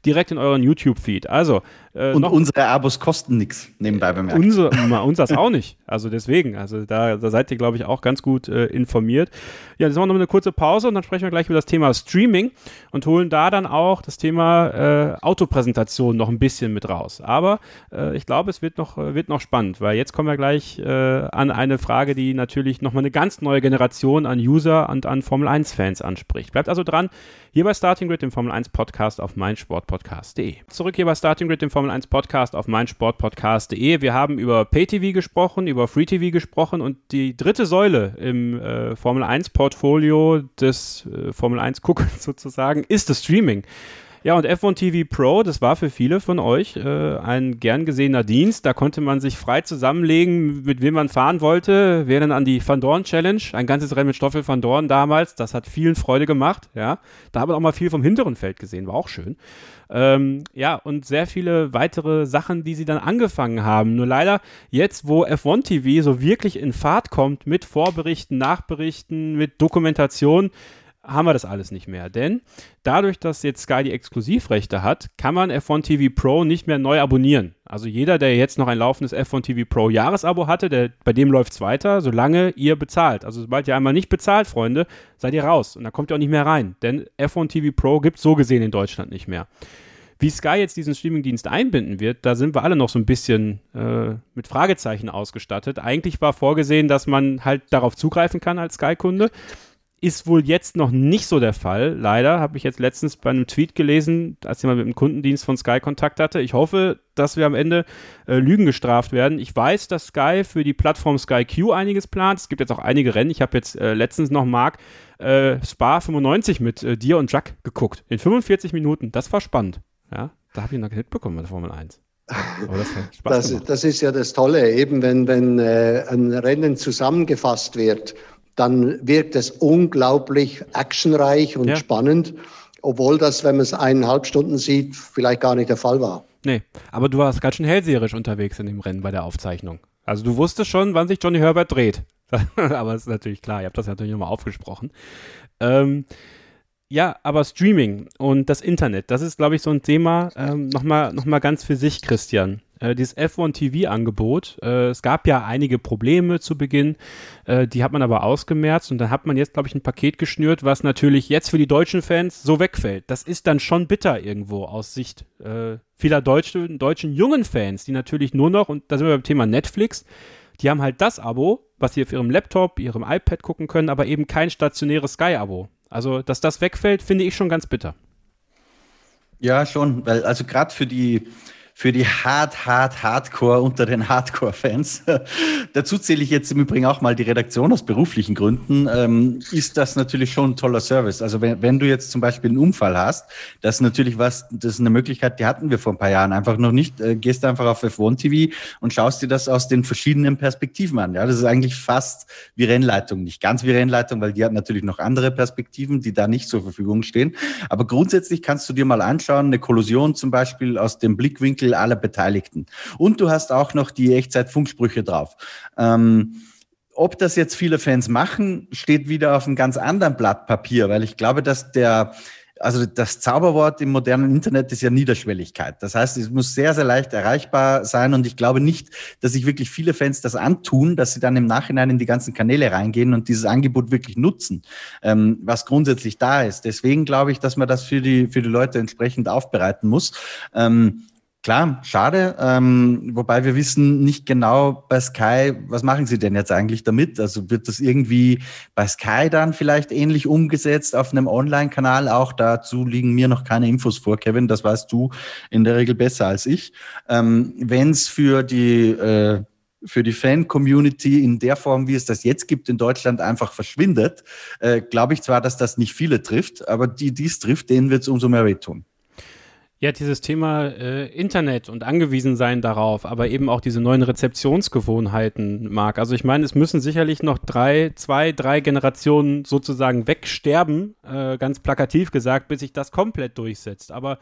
direkt in euren YouTube-Feed. Also, äh, und unsere Abos kosten nichts, nebenbei bemerkt. Unsere, unseres auch nicht. Also deswegen, also da, da seid ihr, glaube ich, auch ganz gut äh, informiert. Ja, jetzt machen wir noch eine kurze Pause und dann sprechen wir gleich über das Thema Streaming und holen da dann auch das Thema äh, Autopräsentation noch ein bisschen mit raus. Aber äh, ich glaube, es wird noch, äh, wird noch spannend, weil jetzt kommen wir gleich äh, an eine Frage, die natürlich nochmal eine ganz neue Generation an User und an Formel 1-Fans anspricht. Bleibt also dran, hier bei Starting Grid, dem Formel 1 Podcast auf meinsportpodcast.de. Zurück hier bei Starting Grid, dem Formel 1 Podcast auf meinsportpodcast.de. Wir haben über Pay-TV gesprochen, über Free-TV gesprochen und die dritte Säule im äh, Formel 1 Portfolio des äh, Formel 1 Guckens sozusagen ist das Streaming. Ja, und F1 TV Pro, das war für viele von euch äh, ein gern gesehener Dienst. Da konnte man sich frei zusammenlegen, mit wem man fahren wollte. Wir dann an die Van Dorn Challenge, ein ganzes Rennen mit Stoffel Van Dorn damals. Das hat vielen Freude gemacht, ja. Da haben wir auch mal viel vom hinteren Feld gesehen, war auch schön. Ähm, ja, und sehr viele weitere Sachen, die sie dann angefangen haben. Nur leider jetzt, wo F1 TV so wirklich in Fahrt kommt mit Vorberichten, Nachberichten, mit Dokumentation, haben wir das alles nicht mehr. Denn dadurch, dass jetzt Sky die Exklusivrechte hat, kann man F1 TV Pro nicht mehr neu abonnieren. Also jeder, der jetzt noch ein laufendes F1 TV Pro Jahresabo hatte, der, bei dem läuft es weiter, solange ihr bezahlt. Also sobald ihr einmal nicht bezahlt, Freunde, seid ihr raus. Und da kommt ihr auch nicht mehr rein. Denn F1 TV Pro gibt es so gesehen in Deutschland nicht mehr. Wie Sky jetzt diesen Streamingdienst einbinden wird, da sind wir alle noch so ein bisschen äh, mit Fragezeichen ausgestattet. Eigentlich war vorgesehen, dass man halt darauf zugreifen kann als Sky-Kunde ist wohl jetzt noch nicht so der Fall. Leider habe ich jetzt letztens bei einem Tweet gelesen, als jemand mit dem Kundendienst von Sky Kontakt hatte. Ich hoffe, dass wir am Ende äh, Lügen gestraft werden. Ich weiß, dass Sky für die Plattform Sky Q einiges plant. Es gibt jetzt auch einige Rennen. Ich habe jetzt äh, letztens noch Marc äh, Spa 95 mit äh, dir und Jack geguckt. In 45 Minuten. Das war spannend. Ja, da habe ich noch mitbekommen bei der Formel 1. Das, das, das, ist ja das Tolle, eben wenn, wenn äh, ein Rennen zusammengefasst wird dann wirkt es unglaublich actionreich und ja. spannend, obwohl das, wenn man es eineinhalb Stunden sieht, vielleicht gar nicht der Fall war. Nee, aber du warst ganz schön hellseherisch unterwegs in dem Rennen bei der Aufzeichnung. Also du wusstest schon, wann sich Johnny Herbert dreht. aber es ist natürlich klar, ihr habt das natürlich nochmal aufgesprochen. Ähm, ja, aber Streaming und das Internet, das ist, glaube ich, so ein Thema ähm, nochmal noch mal ganz für sich, Christian äh, dieses F1 TV-Angebot. Äh, es gab ja einige Probleme zu Beginn, äh, die hat man aber ausgemerzt und dann hat man jetzt, glaube ich, ein Paket geschnürt, was natürlich jetzt für die deutschen Fans so wegfällt. Das ist dann schon bitter irgendwo aus Sicht äh, vieler Deutsche, deutschen jungen Fans, die natürlich nur noch, und da sind wir beim Thema Netflix, die haben halt das Abo, was sie auf ihrem Laptop, ihrem iPad gucken können, aber eben kein stationäres Sky-Abo. Also, dass das wegfällt, finde ich schon ganz bitter. Ja, schon, weil also gerade für die für die Hard, Hard, Hardcore unter den Hardcore-Fans. Dazu zähle ich jetzt im Übrigen auch mal die Redaktion aus beruflichen Gründen. Ähm, ist das natürlich schon ein toller Service. Also wenn, wenn du jetzt zum Beispiel einen Unfall hast, das ist natürlich was, das ist eine Möglichkeit, die hatten wir vor ein paar Jahren einfach noch nicht. Äh, gehst einfach auf F1 TV und schaust dir das aus den verschiedenen Perspektiven an. Ja, das ist eigentlich fast wie Rennleitung. Nicht ganz wie Rennleitung, weil die hat natürlich noch andere Perspektiven, die da nicht zur Verfügung stehen. Aber grundsätzlich kannst du dir mal anschauen, eine Kollision zum Beispiel aus dem Blickwinkel Blickwinkel aller Beteiligten. Und du hast auch noch die Echtzeit-Funksprüche drauf. Ähm, ob das jetzt viele Fans machen, steht wieder auf einem ganz anderen Blatt Papier, weil ich glaube, dass der, also das Zauberwort im modernen Internet ist ja Niederschwelligkeit. Das heißt, es muss sehr, sehr leicht erreichbar sein und ich glaube nicht, dass sich wirklich viele Fans das antun, dass sie dann im Nachhinein in die ganzen Kanäle reingehen und dieses Angebot wirklich nutzen, ähm, was grundsätzlich da ist. Deswegen glaube ich, dass man das für die, für die Leute entsprechend aufbereiten muss. Ähm, Klar, schade. Ähm, wobei wir wissen nicht genau bei Sky, was machen sie denn jetzt eigentlich damit? Also wird das irgendwie bei Sky dann vielleicht ähnlich umgesetzt auf einem Online-Kanal? Auch dazu liegen mir noch keine Infos vor, Kevin. Das weißt du in der Regel besser als ich. Ähm, Wenn es für die äh, für die Fan-Community in der Form, wie es das jetzt gibt, in Deutschland einfach verschwindet, äh, glaube ich zwar, dass das nicht viele trifft, aber die, die es trifft, denen wird es umso mehr wehtun. Ja, dieses Thema äh, Internet und angewiesen sein darauf, aber eben auch diese neuen Rezeptionsgewohnheiten, Marc. Also ich meine, es müssen sicherlich noch drei, zwei, drei Generationen sozusagen wegsterben, äh, ganz plakativ gesagt, bis sich das komplett durchsetzt. Aber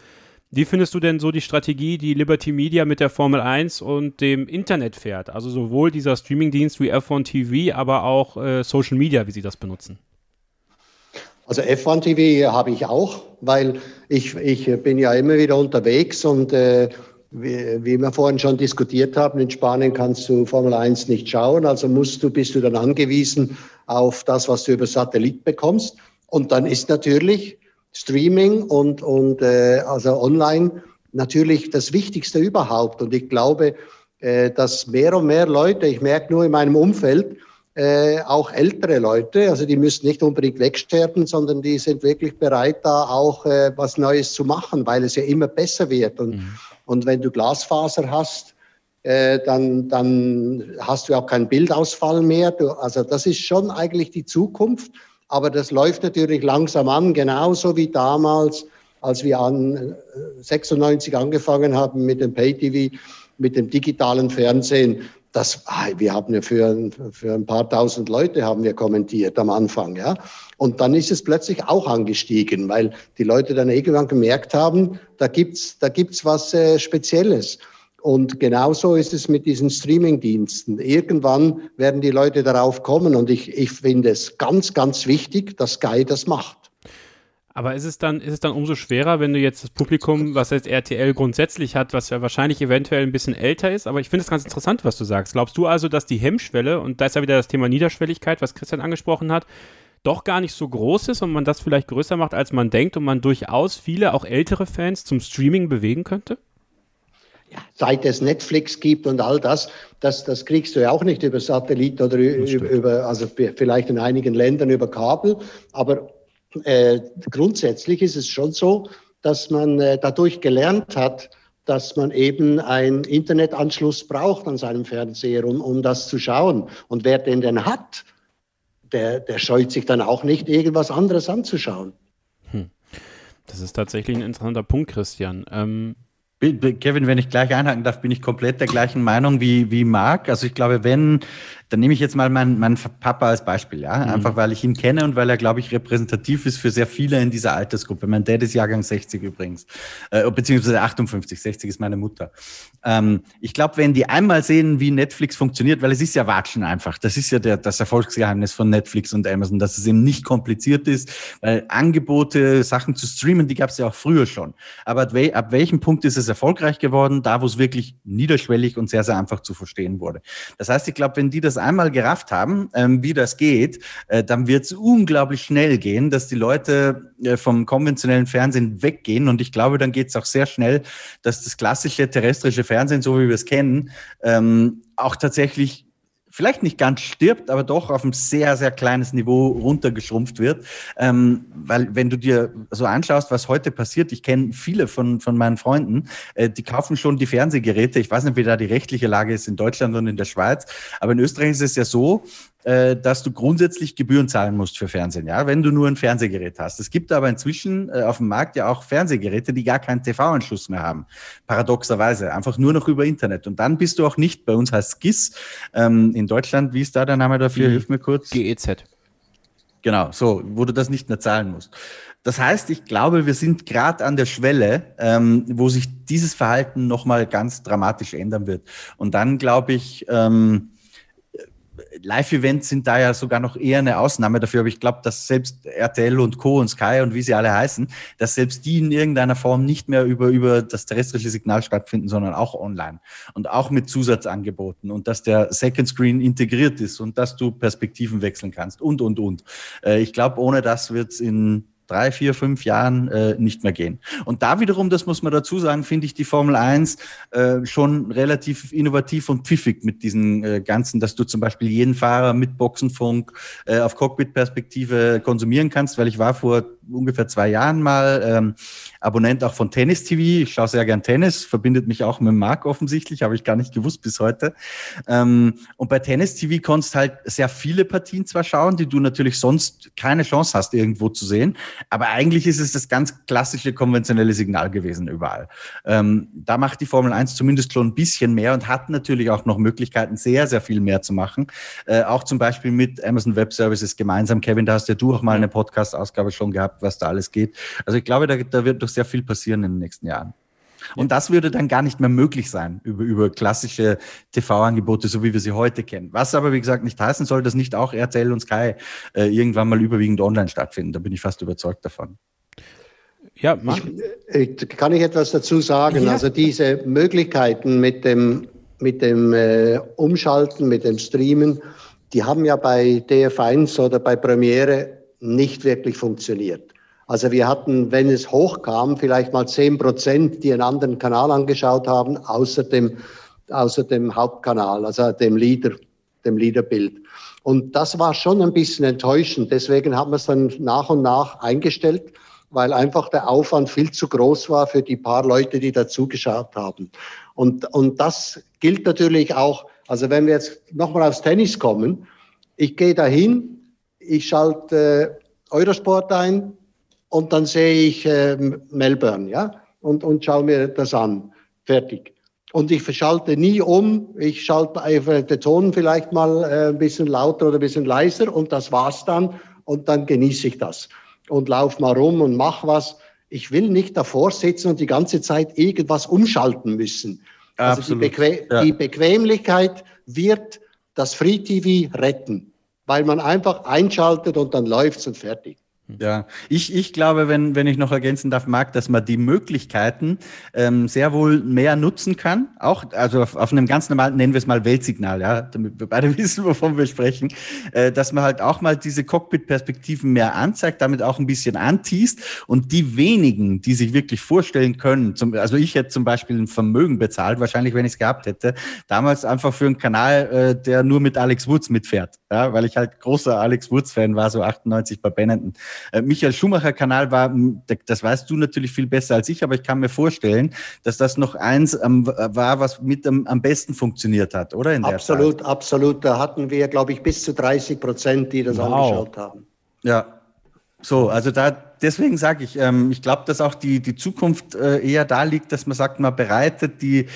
wie findest du denn so die Strategie, die Liberty Media mit der Formel 1 und dem Internet fährt? Also sowohl dieser Streamingdienst wie F1 TV, aber auch äh, Social Media, wie sie das benutzen? Also F1 TV habe ich auch, weil ich, ich bin ja immer wieder unterwegs und äh, wie, wie wir vorhin schon diskutiert haben, in Spanien kannst du Formel 1 nicht schauen, also musst du, bist du dann angewiesen auf das, was du über Satellit bekommst. Und dann ist natürlich Streaming und, und äh, also online natürlich das Wichtigste überhaupt. Und ich glaube, äh, dass mehr und mehr Leute, ich merke nur in meinem Umfeld, äh, auch ältere Leute, also die müssen nicht unbedingt wegsterben, sondern die sind wirklich bereit, da auch äh, was Neues zu machen, weil es ja immer besser wird. Und, mhm. und wenn du Glasfaser hast, äh, dann, dann hast du auch keinen Bildausfall mehr. Du, also das ist schon eigentlich die Zukunft, aber das läuft natürlich langsam an, genauso wie damals, als wir an 96 äh, angefangen haben mit dem Pay-TV, mit dem digitalen Fernsehen das, ah, wir haben ja für, für ein paar tausend Leute haben wir kommentiert am Anfang, ja. Und dann ist es plötzlich auch angestiegen, weil die Leute dann irgendwann gemerkt haben, da gibt's, da gibt's was äh, Spezielles. Und genauso ist es mit diesen Streaming-Diensten. Irgendwann werden die Leute darauf kommen und ich, ich finde es ganz, ganz wichtig, dass Sky das macht. Aber ist es dann, ist es dann umso schwerer, wenn du jetzt das Publikum, was jetzt RTL grundsätzlich hat, was ja wahrscheinlich eventuell ein bisschen älter ist, aber ich finde es ganz interessant, was du sagst. Glaubst du also, dass die Hemmschwelle, und da ist ja wieder das Thema Niederschwelligkeit, was Christian angesprochen hat, doch gar nicht so groß ist und man das vielleicht größer macht, als man denkt und man durchaus viele, auch ältere Fans zum Streaming bewegen könnte? seit es Netflix gibt und all das, das, das kriegst du ja auch nicht über Satellit oder über, also vielleicht in einigen Ländern über Kabel. Aber äh, grundsätzlich ist es schon so, dass man äh, dadurch gelernt hat, dass man eben einen Internetanschluss braucht an seinem Fernseher, um, um das zu schauen. Und wer den denn hat, der, der scheut sich dann auch nicht, irgendwas anderes anzuschauen. Hm. Das ist tatsächlich ein interessanter Punkt, Christian. Ähm, Kevin, wenn ich gleich einhaken darf, bin ich komplett der gleichen Meinung wie, wie Marc. Also ich glaube, wenn dann nehme ich jetzt mal meinen, meinen Papa als Beispiel, ja. Mhm. Einfach weil ich ihn kenne und weil er, glaube ich, repräsentativ ist für sehr viele in dieser Altersgruppe. Mein Dad ist Jahrgang 60 übrigens, äh, beziehungsweise 58, 60 ist meine Mutter. Ähm, ich glaube, wenn die einmal sehen, wie Netflix funktioniert, weil es ist ja Watschen einfach. Das ist ja der, das Erfolgsgeheimnis von Netflix und Amazon, dass es eben nicht kompliziert ist, weil Angebote, Sachen zu streamen, die gab es ja auch früher schon. Aber ab, ab welchem Punkt ist es erfolgreich geworden? Da, wo es wirklich niederschwellig und sehr, sehr einfach zu verstehen wurde. Das heißt, ich glaube, wenn die das einmal gerafft haben, ähm, wie das geht, äh, dann wird es unglaublich schnell gehen, dass die Leute äh, vom konventionellen Fernsehen weggehen. Und ich glaube, dann geht es auch sehr schnell, dass das klassische terrestrische Fernsehen, so wie wir es kennen, ähm, auch tatsächlich vielleicht nicht ganz stirbt, aber doch auf ein sehr, sehr kleines Niveau runtergeschrumpft wird. Ähm, weil wenn du dir so anschaust, was heute passiert, ich kenne viele von, von meinen Freunden, äh, die kaufen schon die Fernsehgeräte. Ich weiß nicht, wie da die rechtliche Lage ist in Deutschland und in der Schweiz, aber in Österreich ist es ja so, äh, dass du grundsätzlich Gebühren zahlen musst für Fernsehen, ja, wenn du nur ein Fernsehgerät hast. Es gibt aber inzwischen äh, auf dem Markt ja auch Fernsehgeräte, die gar keinen TV-Anschluss mehr haben. Paradoxerweise, einfach nur noch über Internet. Und dann bist du auch nicht, bei uns heißt GIS, ähm, in Deutschland, wie ist da der Name dafür? Mhm. Hilf mir kurz. GEZ. Genau, so, wo du das nicht mehr zahlen musst. Das heißt, ich glaube, wir sind gerade an der Schwelle, ähm, wo sich dieses Verhalten nochmal ganz dramatisch ändern wird. Und dann glaube ich, ähm, Live-Events sind da ja sogar noch eher eine Ausnahme dafür, aber ich glaube, dass selbst RTL und Co. und Sky und wie sie alle heißen, dass selbst die in irgendeiner Form nicht mehr über, über das terrestrische Signal stattfinden, sondern auch online und auch mit Zusatzangeboten und dass der Second Screen integriert ist und dass du Perspektiven wechseln kannst und, und, und. Äh, ich glaube, ohne das wird es in drei, vier, fünf Jahren äh, nicht mehr gehen. Und da wiederum, das muss man dazu sagen, finde ich die Formel 1 äh, schon relativ innovativ und pfiffig mit diesen äh, ganzen, dass du zum Beispiel jeden Fahrer mit Boxenfunk äh, auf Cockpit-Perspektive konsumieren kannst, weil ich war vor ungefähr zwei Jahren mal ähm, Abonnent auch von Tennis TV. Ich schaue sehr gern Tennis, verbindet mich auch mit Marc offensichtlich, habe ich gar nicht gewusst bis heute. Ähm, und bei Tennis TV konntest halt sehr viele Partien zwar schauen, die du natürlich sonst keine Chance hast, irgendwo zu sehen, aber eigentlich ist es das ganz klassische konventionelle Signal gewesen überall. Ähm, da macht die Formel 1 zumindest schon ein bisschen mehr und hat natürlich auch noch Möglichkeiten, sehr, sehr viel mehr zu machen. Äh, auch zum Beispiel mit Amazon Web Services gemeinsam. Kevin, da hast ja du auch mal eine Podcast-Ausgabe schon gehabt, was da alles geht. Also ich glaube, da, da wird doch sehr viel passieren in den nächsten Jahren. Und das würde dann gar nicht mehr möglich sein über, über klassische TV-Angebote, so wie wir sie heute kennen. Was aber, wie gesagt, nicht heißen soll, dass nicht auch RTL und Sky äh, irgendwann mal überwiegend online stattfinden. Da bin ich fast überzeugt davon. Ja, ich, ich, kann ich etwas dazu sagen? Ja. Also diese Möglichkeiten mit dem, mit dem äh, Umschalten, mit dem Streamen, die haben ja bei DF1 oder bei Premiere nicht wirklich funktioniert. Also wir hatten, wenn es hochkam, vielleicht mal zehn Prozent, die einen anderen Kanal angeschaut haben, außer dem, außer dem Hauptkanal, also dem Leader, dem Leaderbild. Und das war schon ein bisschen enttäuschend. Deswegen haben wir es dann nach und nach eingestellt, weil einfach der Aufwand viel zu groß war für die paar Leute, die dazugeschaut haben. Und, und das gilt natürlich auch, also wenn wir jetzt nochmal aufs Tennis kommen, ich gehe dahin, ich schalte äh, Eurosport ein, und dann sehe ich äh, Melbourne, ja, und, und schaue mir das an. Fertig. Und ich schalte nie um. Ich schalte einfach den Ton vielleicht mal äh, ein bisschen lauter oder ein bisschen leiser und das war's dann. Und dann genieße ich das und lauf mal rum und mach was. Ich will nicht davor sitzen und die ganze Zeit irgendwas umschalten müssen. Also Absolut. die, Bequem ja. die Bequemlichkeit wird das Free TV retten, weil man einfach einschaltet und dann läuft's und fertig. Ja, ich, ich glaube, wenn, wenn ich noch ergänzen darf, Marc, dass man die Möglichkeiten ähm, sehr wohl mehr nutzen kann. Auch, also auf, auf einem ganz normalen, nennen wir es mal Weltsignal, ja, damit wir beide wissen, wovon wir sprechen, äh, dass man halt auch mal diese Cockpit-Perspektiven mehr anzeigt, damit auch ein bisschen antiest und die wenigen, die sich wirklich vorstellen können, zum, also ich hätte zum Beispiel ein Vermögen bezahlt, wahrscheinlich, wenn ich es gehabt hätte, damals einfach für einen Kanal, äh, der nur mit Alex Woods mitfährt, ja, weil ich halt großer Alex Woods-Fan war, so 98 bei Benetton. Äh, Michael Schumacher-Kanal war, das weißt du natürlich viel besser als ich, aber ich kann mir vorstellen, dass das noch eins ähm, war, was mit am, am besten funktioniert hat, oder? absolut, Zeit. absolut. Da hatten wir, glaube ich, bis zu 30 Prozent, die das wow. angeschaut haben. Ja, so, also da deswegen sage ich, ähm, ich glaube, dass auch die, die Zukunft äh, eher da liegt, dass man sagt, man bereitet die,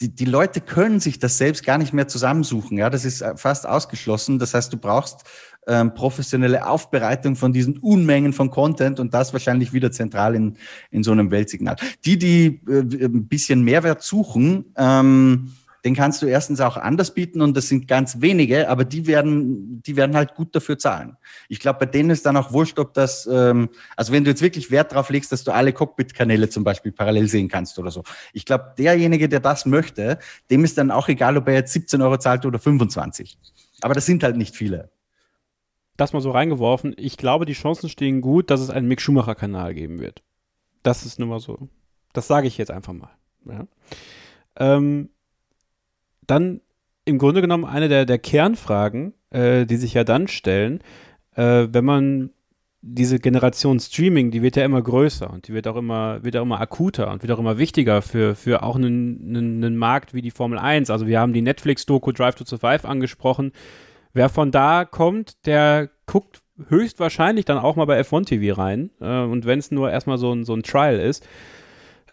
die, die Leute können sich das selbst gar nicht mehr zusammensuchen. Ja, das ist äh, fast ausgeschlossen. Das heißt, du brauchst ähm, professionelle Aufbereitung von diesen Unmengen von Content und das wahrscheinlich wieder zentral in, in so einem Weltsignal. Die, die äh, ein bisschen Mehrwert suchen, ähm, den kannst du erstens auch anders bieten und das sind ganz wenige, aber die werden, die werden halt gut dafür zahlen. Ich glaube, bei denen ist dann auch wurscht, ob das, ähm, also wenn du jetzt wirklich Wert drauf legst, dass du alle Cockpit-Kanäle zum Beispiel parallel sehen kannst oder so. Ich glaube, derjenige, der das möchte, dem ist dann auch egal, ob er jetzt 17 Euro zahlt oder 25. Aber das sind halt nicht viele das mal so reingeworfen. Ich glaube, die Chancen stehen gut, dass es einen Mick Schumacher-Kanal geben wird. Das ist nur mal so. Das sage ich jetzt einfach mal. Ja. Ähm, dann im Grunde genommen eine der, der Kernfragen, äh, die sich ja dann stellen, äh, wenn man diese Generation Streaming, die wird ja immer größer und die wird auch immer, wird auch immer akuter und wird auch immer wichtiger für, für auch einen, einen, einen Markt wie die Formel 1. Also wir haben die Netflix-Doku Drive to Survive angesprochen. Wer von da kommt, der guckt höchstwahrscheinlich dann auch mal bei F1 TV rein. Äh, und wenn es nur erstmal so ein, so ein Trial ist.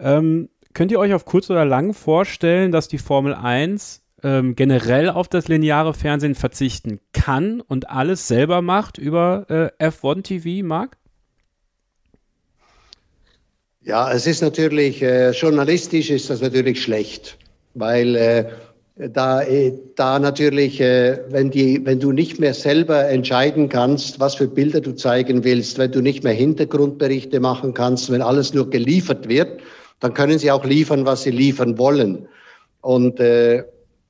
Ähm, könnt ihr euch auf kurz oder lang vorstellen, dass die Formel 1 ähm, generell auf das lineare Fernsehen verzichten kann und alles selber macht über äh, F1 TV, Marc? Ja, es ist natürlich, äh, journalistisch ist das natürlich schlecht, weil äh, da, äh, da natürlich, äh, wenn, die, wenn du nicht mehr selber entscheiden kannst, was für Bilder du zeigen willst, wenn du nicht mehr Hintergrundberichte machen kannst, wenn alles nur geliefert wird, dann können sie auch liefern, was sie liefern wollen. Und äh,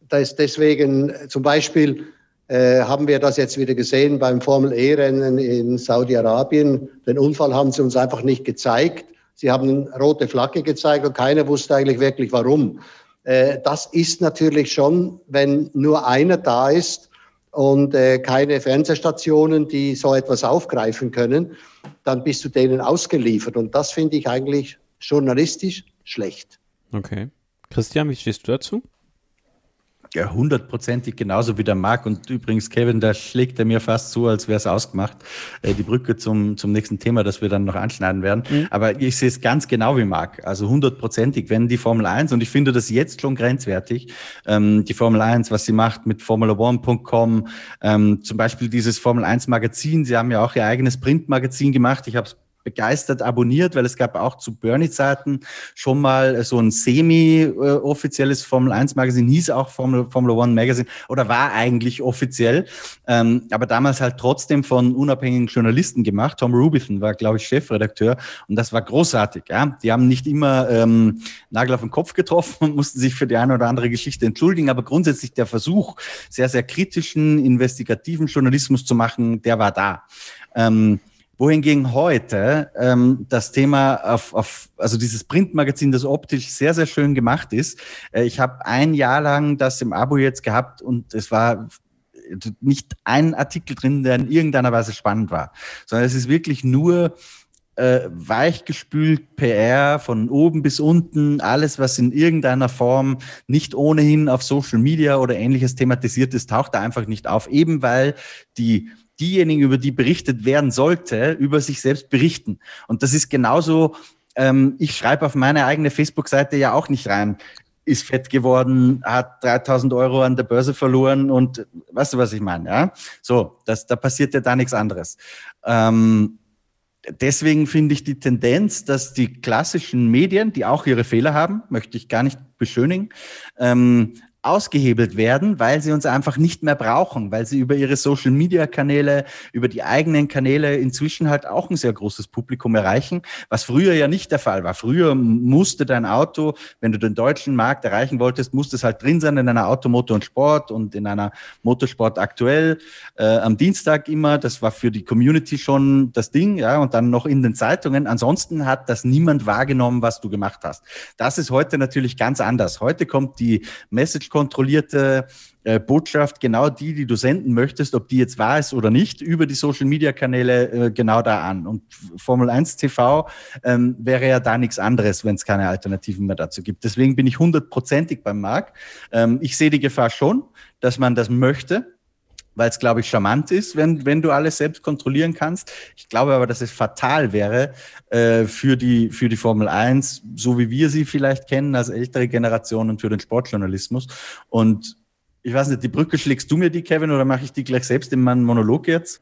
da ist deswegen zum Beispiel äh, haben wir das jetzt wieder gesehen beim Formel E-Rennen in Saudi-Arabien. Den Unfall haben sie uns einfach nicht gezeigt. Sie haben eine rote Flagge gezeigt und keiner wusste eigentlich wirklich warum. Äh, das ist natürlich schon, wenn nur einer da ist und äh, keine Fernsehstationen, die so etwas aufgreifen können, dann bist du denen ausgeliefert. Und das finde ich eigentlich journalistisch schlecht. Okay. Christian, wie stehst du dazu? Ja, hundertprozentig genauso wie der Marc. Und übrigens, Kevin, da schlägt er mir fast so, als wäre es ausgemacht. Äh, die Brücke zum, zum nächsten Thema, das wir dann noch anschneiden werden. Mhm. Aber ich sehe es ganz genau wie Marc. Also hundertprozentig, wenn die Formel 1, und ich finde das jetzt schon grenzwertig, ähm, die Formel 1, was sie macht mit Formula1.com, ähm, zum Beispiel dieses Formel 1 Magazin, sie haben ja auch ihr eigenes Printmagazin gemacht. Ich habe es begeistert abonniert, weil es gab auch zu Bernie-Zeiten schon mal so ein semi-offizielles Formel-1-Magazin, hieß auch Formel, Formula One Magazine oder war eigentlich offiziell, ähm, aber damals halt trotzdem von unabhängigen Journalisten gemacht. Tom Rubithan war, glaube ich, Chefredakteur und das war großartig. Ja? Die haben nicht immer ähm, Nagel auf den Kopf getroffen und mussten sich für die eine oder andere Geschichte entschuldigen, aber grundsätzlich der Versuch, sehr, sehr kritischen, investigativen Journalismus zu machen, der war da. Ähm, wohingegen heute ähm, das Thema auf, auf also dieses Printmagazin, das optisch sehr, sehr schön gemacht ist. Äh, ich habe ein Jahr lang das im Abo jetzt gehabt und es war nicht ein Artikel drin, der in irgendeiner Weise spannend war, sondern es ist wirklich nur äh, weichgespült PR von oben bis unten, alles, was in irgendeiner Form nicht ohnehin auf Social Media oder ähnliches thematisiert ist, taucht da einfach nicht auf, eben weil die diejenigen, über die berichtet werden sollte, über sich selbst berichten. Und das ist genauso, ähm, ich schreibe auf meine eigene Facebook-Seite ja auch nicht rein, ist fett geworden, hat 3000 Euro an der Börse verloren und weißt du, was ich meine? Ja? So, das, da passiert ja da nichts anderes. Ähm, deswegen finde ich die Tendenz, dass die klassischen Medien, die auch ihre Fehler haben, möchte ich gar nicht beschönigen, ähm, ausgehebelt werden, weil sie uns einfach nicht mehr brauchen, weil sie über ihre Social-Media-Kanäle, über die eigenen Kanäle inzwischen halt auch ein sehr großes Publikum erreichen, was früher ja nicht der Fall war. Früher musste dein Auto, wenn du den deutschen Markt erreichen wolltest, musste es halt drin sein in einer Automotor und Sport und in einer Motorsport aktuell äh, am Dienstag immer. Das war für die Community schon das Ding, ja, und dann noch in den Zeitungen. Ansonsten hat das niemand wahrgenommen, was du gemacht hast. Das ist heute natürlich ganz anders. Heute kommt die Message kontrollierte äh, Botschaft, genau die, die du senden möchtest, ob die jetzt wahr ist oder nicht, über die Social Media Kanäle äh, genau da an. Und Formel 1 TV ähm, wäre ja da nichts anderes, wenn es keine Alternativen mehr dazu gibt. Deswegen bin ich hundertprozentig beim Marc. Ähm, ich sehe die Gefahr schon, dass man das möchte weil es, glaube ich, charmant ist, wenn, wenn du alles selbst kontrollieren kannst. Ich glaube aber, dass es fatal wäre äh, für, die, für die Formel 1, so wie wir sie vielleicht kennen als ältere Generation und für den Sportjournalismus. Und ich weiß nicht, die Brücke schlägst du mir die, Kevin, oder mache ich die gleich selbst in meinen Monolog jetzt?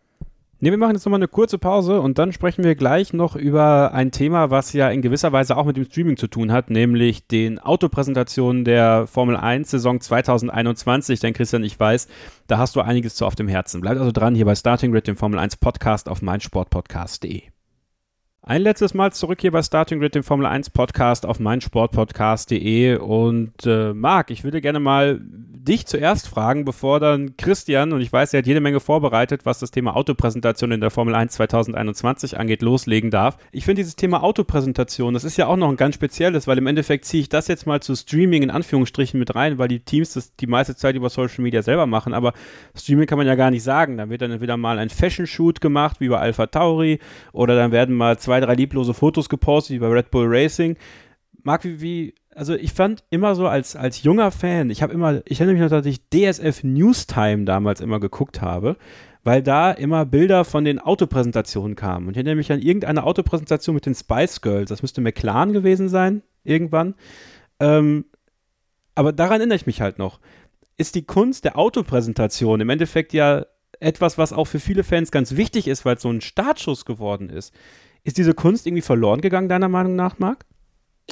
Ne, wir machen jetzt nochmal eine kurze Pause und dann sprechen wir gleich noch über ein Thema, was ja in gewisser Weise auch mit dem Streaming zu tun hat, nämlich den Autopräsentationen der Formel 1 Saison 2021. Denn Christian, ich weiß, da hast du einiges zu auf dem Herzen. Bleibt also dran hier bei Starting Grid, dem Formel 1 Podcast auf meinsportpodcast.de. Ein letztes Mal zurück hier bei Starting Grid, dem Formel 1 Podcast auf meinsportpodcast.de. Und äh, Marc, ich würde gerne mal dich zuerst fragen, bevor dann Christian, und ich weiß, er hat jede Menge vorbereitet, was das Thema Autopräsentation in der Formel 1 2021 angeht, loslegen darf. Ich finde dieses Thema Autopräsentation, das ist ja auch noch ein ganz spezielles, weil im Endeffekt ziehe ich das jetzt mal zu Streaming in Anführungsstrichen mit rein, weil die Teams das die meiste Zeit über Social Media selber machen. Aber Streaming kann man ja gar nicht sagen. Da wird dann entweder mal ein Fashion-Shoot gemacht, wie bei Alpha Tauri, oder dann werden mal zwei zwei, drei lieblose Fotos gepostet, wie bei Red Bull Racing. Marc, wie, wie, also ich fand immer so als, als junger Fan, ich habe immer, ich erinnere mich noch, dass ich DSF Newstime damals immer geguckt habe, weil da immer Bilder von den Autopräsentationen kamen. Und ich erinnere mich an irgendeine Autopräsentation mit den Spice Girls, das müsste McLaren gewesen sein, irgendwann. Ähm, aber daran erinnere ich mich halt noch. Ist die Kunst der Autopräsentation im Endeffekt ja etwas, was auch für viele Fans ganz wichtig ist, weil es so ein Startschuss geworden ist. Ist diese Kunst irgendwie verloren gegangen, deiner Meinung nach, Marc?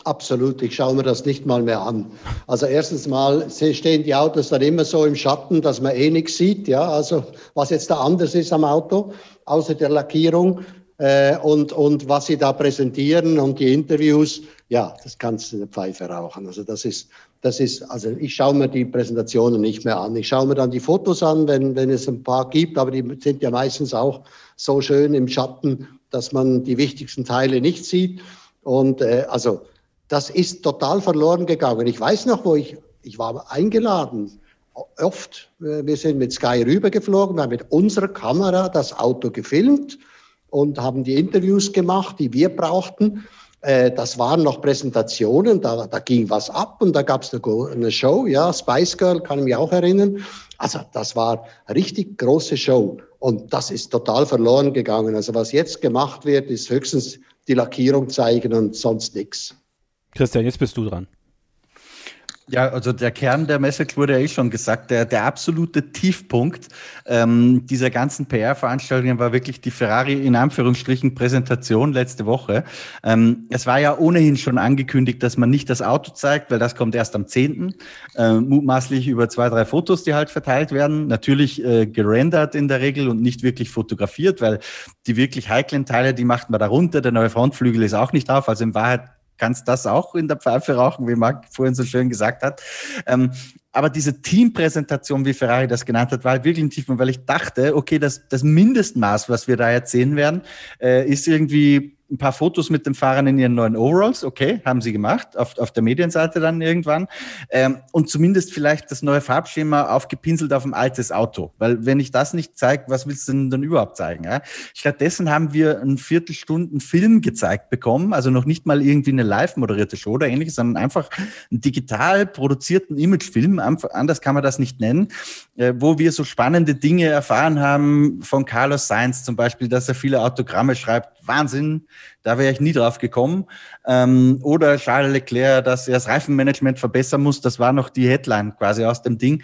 Absolut, ich schaue mir das nicht mal mehr an. Also erstens mal stehen die Autos dann immer so im Schatten, dass man eh nichts sieht, ja, also was jetzt da anders ist am Auto, außer der Lackierung äh, und, und was sie da präsentieren und die Interviews, ja, das kannst du eine Pfeife rauchen. Also das ist, das ist, also ich schaue mir die Präsentationen nicht mehr an. Ich schaue mir dann die Fotos an, wenn, wenn es ein paar gibt, aber die sind ja meistens auch so schön im Schatten, dass man die wichtigsten Teile nicht sieht. Und äh, also das ist total verloren gegangen. Ich weiß noch, wo ich, ich war eingeladen, oft, äh, wir sind mit Sky rübergeflogen, wir haben mit unserer Kamera das Auto gefilmt und haben die Interviews gemacht, die wir brauchten. Äh, das waren noch Präsentationen, da, da ging was ab und da gab es eine, Show, ja, Spice Girl, kann ich mich auch erinnern. Also das war richtig große Show und das ist total verloren gegangen. Also was jetzt gemacht wird, ist höchstens die Lackierung zeigen und sonst nichts. Christian, jetzt bist du dran. Ja, also der Kern der Message wurde ja eh schon gesagt. Der, der absolute Tiefpunkt ähm, dieser ganzen PR-Veranstaltungen war wirklich die Ferrari in Anführungsstrichen Präsentation letzte Woche. Ähm, es war ja ohnehin schon angekündigt, dass man nicht das Auto zeigt, weil das kommt erst am 10. Äh, mutmaßlich über zwei, drei Fotos, die halt verteilt werden. Natürlich äh, gerendert in der Regel und nicht wirklich fotografiert, weil die wirklich heiklen Teile, die macht man darunter. Der neue Frontflügel ist auch nicht drauf. Also in Wahrheit kannst das auch in der Pfeife rauchen, wie Marc vorhin so schön gesagt hat. Ähm, aber diese Teampräsentation, wie Ferrari das genannt hat, war halt wirklich ein Tiefpunkt, weil ich dachte, okay, das, das Mindestmaß, was wir da jetzt sehen werden, äh, ist irgendwie ein paar Fotos mit den Fahrern in ihren neuen Overalls, okay, haben sie gemacht, auf, auf der Medienseite dann irgendwann. Ähm, und zumindest vielleicht das neue Farbschema aufgepinselt auf ein altes Auto. Weil wenn ich das nicht zeige, was willst du denn dann überhaupt zeigen? Ja? Stattdessen haben wir einen Viertelstunden Film gezeigt bekommen, also noch nicht mal irgendwie eine live moderierte Show oder ähnliches, sondern einfach einen digital produzierten Imagefilm, anders kann man das nicht nennen, äh, wo wir so spannende Dinge erfahren haben von Carlos Sainz zum Beispiel, dass er viele Autogramme schreibt, Wahnsinn, da wäre ich nie drauf gekommen. Ähm, oder Charles Leclerc, dass er das Reifenmanagement verbessern muss, das war noch die Headline quasi aus dem Ding.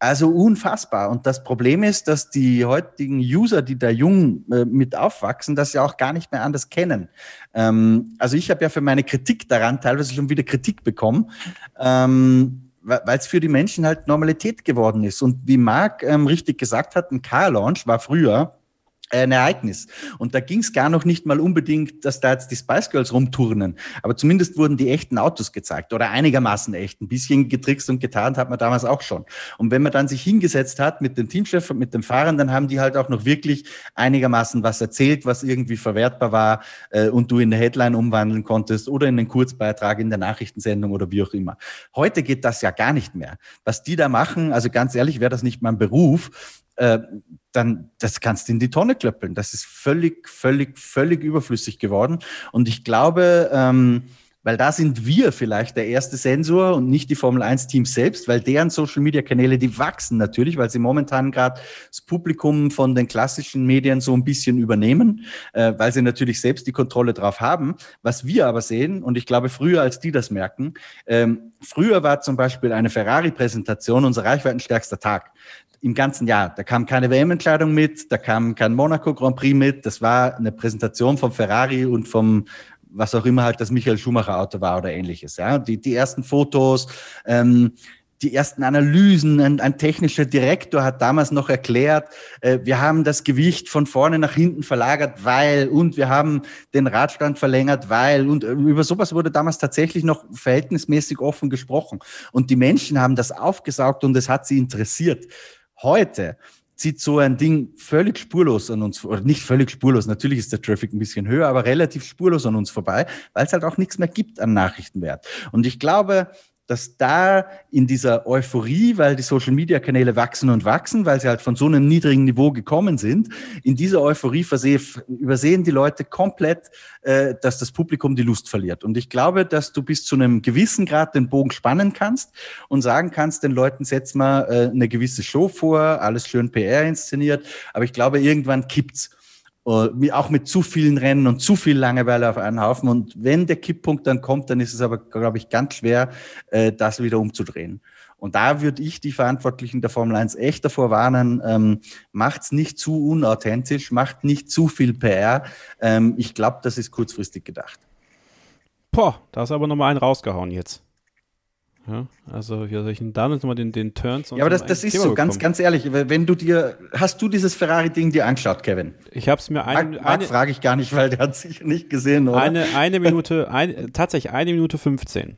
Also unfassbar. Und das Problem ist, dass die heutigen User, die da jung äh, mit aufwachsen, das ja auch gar nicht mehr anders kennen. Ähm, also ich habe ja für meine Kritik daran teilweise schon wieder Kritik bekommen. Ähm, weil es für die Menschen halt Normalität geworden ist. Und wie Marc ähm, richtig gesagt hat, ein Car-Launch war früher ein Ereignis. Und da ging es gar noch nicht mal unbedingt, dass da jetzt die Spice Girls rumturnen. Aber zumindest wurden die echten Autos gezeigt oder einigermaßen echt. Ein bisschen getrickst und getarnt hat man damals auch schon. Und wenn man dann sich hingesetzt hat mit dem Teamchef und mit dem Fahrern, dann haben die halt auch noch wirklich einigermaßen was erzählt, was irgendwie verwertbar war äh, und du in der Headline umwandeln konntest oder in den Kurzbeitrag in der Nachrichtensendung oder wie auch immer. Heute geht das ja gar nicht mehr. Was die da machen, also ganz ehrlich, wäre das nicht mein Beruf, äh, dann das kannst du in die Tonne klöppeln. Das ist völlig, völlig, völlig überflüssig geworden. Und ich glaube, ähm, weil da sind wir vielleicht der erste Sensor und nicht die Formel 1 Teams selbst, weil deren Social Media Kanäle, die wachsen natürlich, weil sie momentan gerade das Publikum von den klassischen Medien so ein bisschen übernehmen, äh, weil sie natürlich selbst die Kontrolle drauf haben. Was wir aber sehen, und ich glaube früher als die das merken, ähm, früher war zum Beispiel eine Ferrari-Präsentation unser reichweitenstärkster Tag im ganzen Jahr. Da kam keine WM-Entkleidung mit, da kam kein Monaco Grand Prix mit. Das war eine Präsentation vom Ferrari und vom was auch immer halt das Michael Schumacher Auto war oder ähnliches. Ja, die, die ersten Fotos, ähm, die ersten Analysen. Ein, ein, technischer Direktor hat damals noch erklärt, äh, wir haben das Gewicht von vorne nach hinten verlagert, weil und wir haben den Radstand verlängert, weil und äh, über sowas wurde damals tatsächlich noch verhältnismäßig offen gesprochen. Und die Menschen haben das aufgesaugt und es hat sie interessiert. Heute zieht so ein Ding völlig spurlos an uns, oder nicht völlig spurlos, natürlich ist der Traffic ein bisschen höher, aber relativ spurlos an uns vorbei, weil es halt auch nichts mehr gibt an Nachrichtenwert. Und ich glaube, dass da in dieser Euphorie, weil die Social-Media-Kanäle wachsen und wachsen, weil sie halt von so einem niedrigen Niveau gekommen sind, in dieser Euphorie übersehen die Leute komplett, äh, dass das Publikum die Lust verliert. Und ich glaube, dass du bis zu einem gewissen Grad den Bogen spannen kannst und sagen kannst, den Leuten setz mal äh, eine gewisse Show vor, alles schön PR inszeniert, aber ich glaube, irgendwann kippt's. Uh, auch mit zu vielen Rennen und zu viel Langeweile auf einen Haufen. Und wenn der Kipppunkt dann kommt, dann ist es aber, glaube ich, ganz schwer, äh, das wieder umzudrehen. Und da würde ich die Verantwortlichen der Formel 1 echt davor warnen, ähm, macht's nicht zu unauthentisch, macht nicht zu viel PR. Ähm, ich glaube, das ist kurzfristig gedacht. Boah, da du aber nochmal einen rausgehauen jetzt. Ja, also wie soll ich denn da nochmal den, den Turns Ja, aber das, das ist Thema so, bekommen. ganz, ganz ehrlich, wenn du dir, hast du dieses Ferrari-Ding dir angeschaut, Kevin? Ich habe es mir eine, Marc, eine frage ich gar nicht, weil der hat sich nicht gesehen, oder? Eine, eine Minute, ein, tatsächlich eine Minute 15.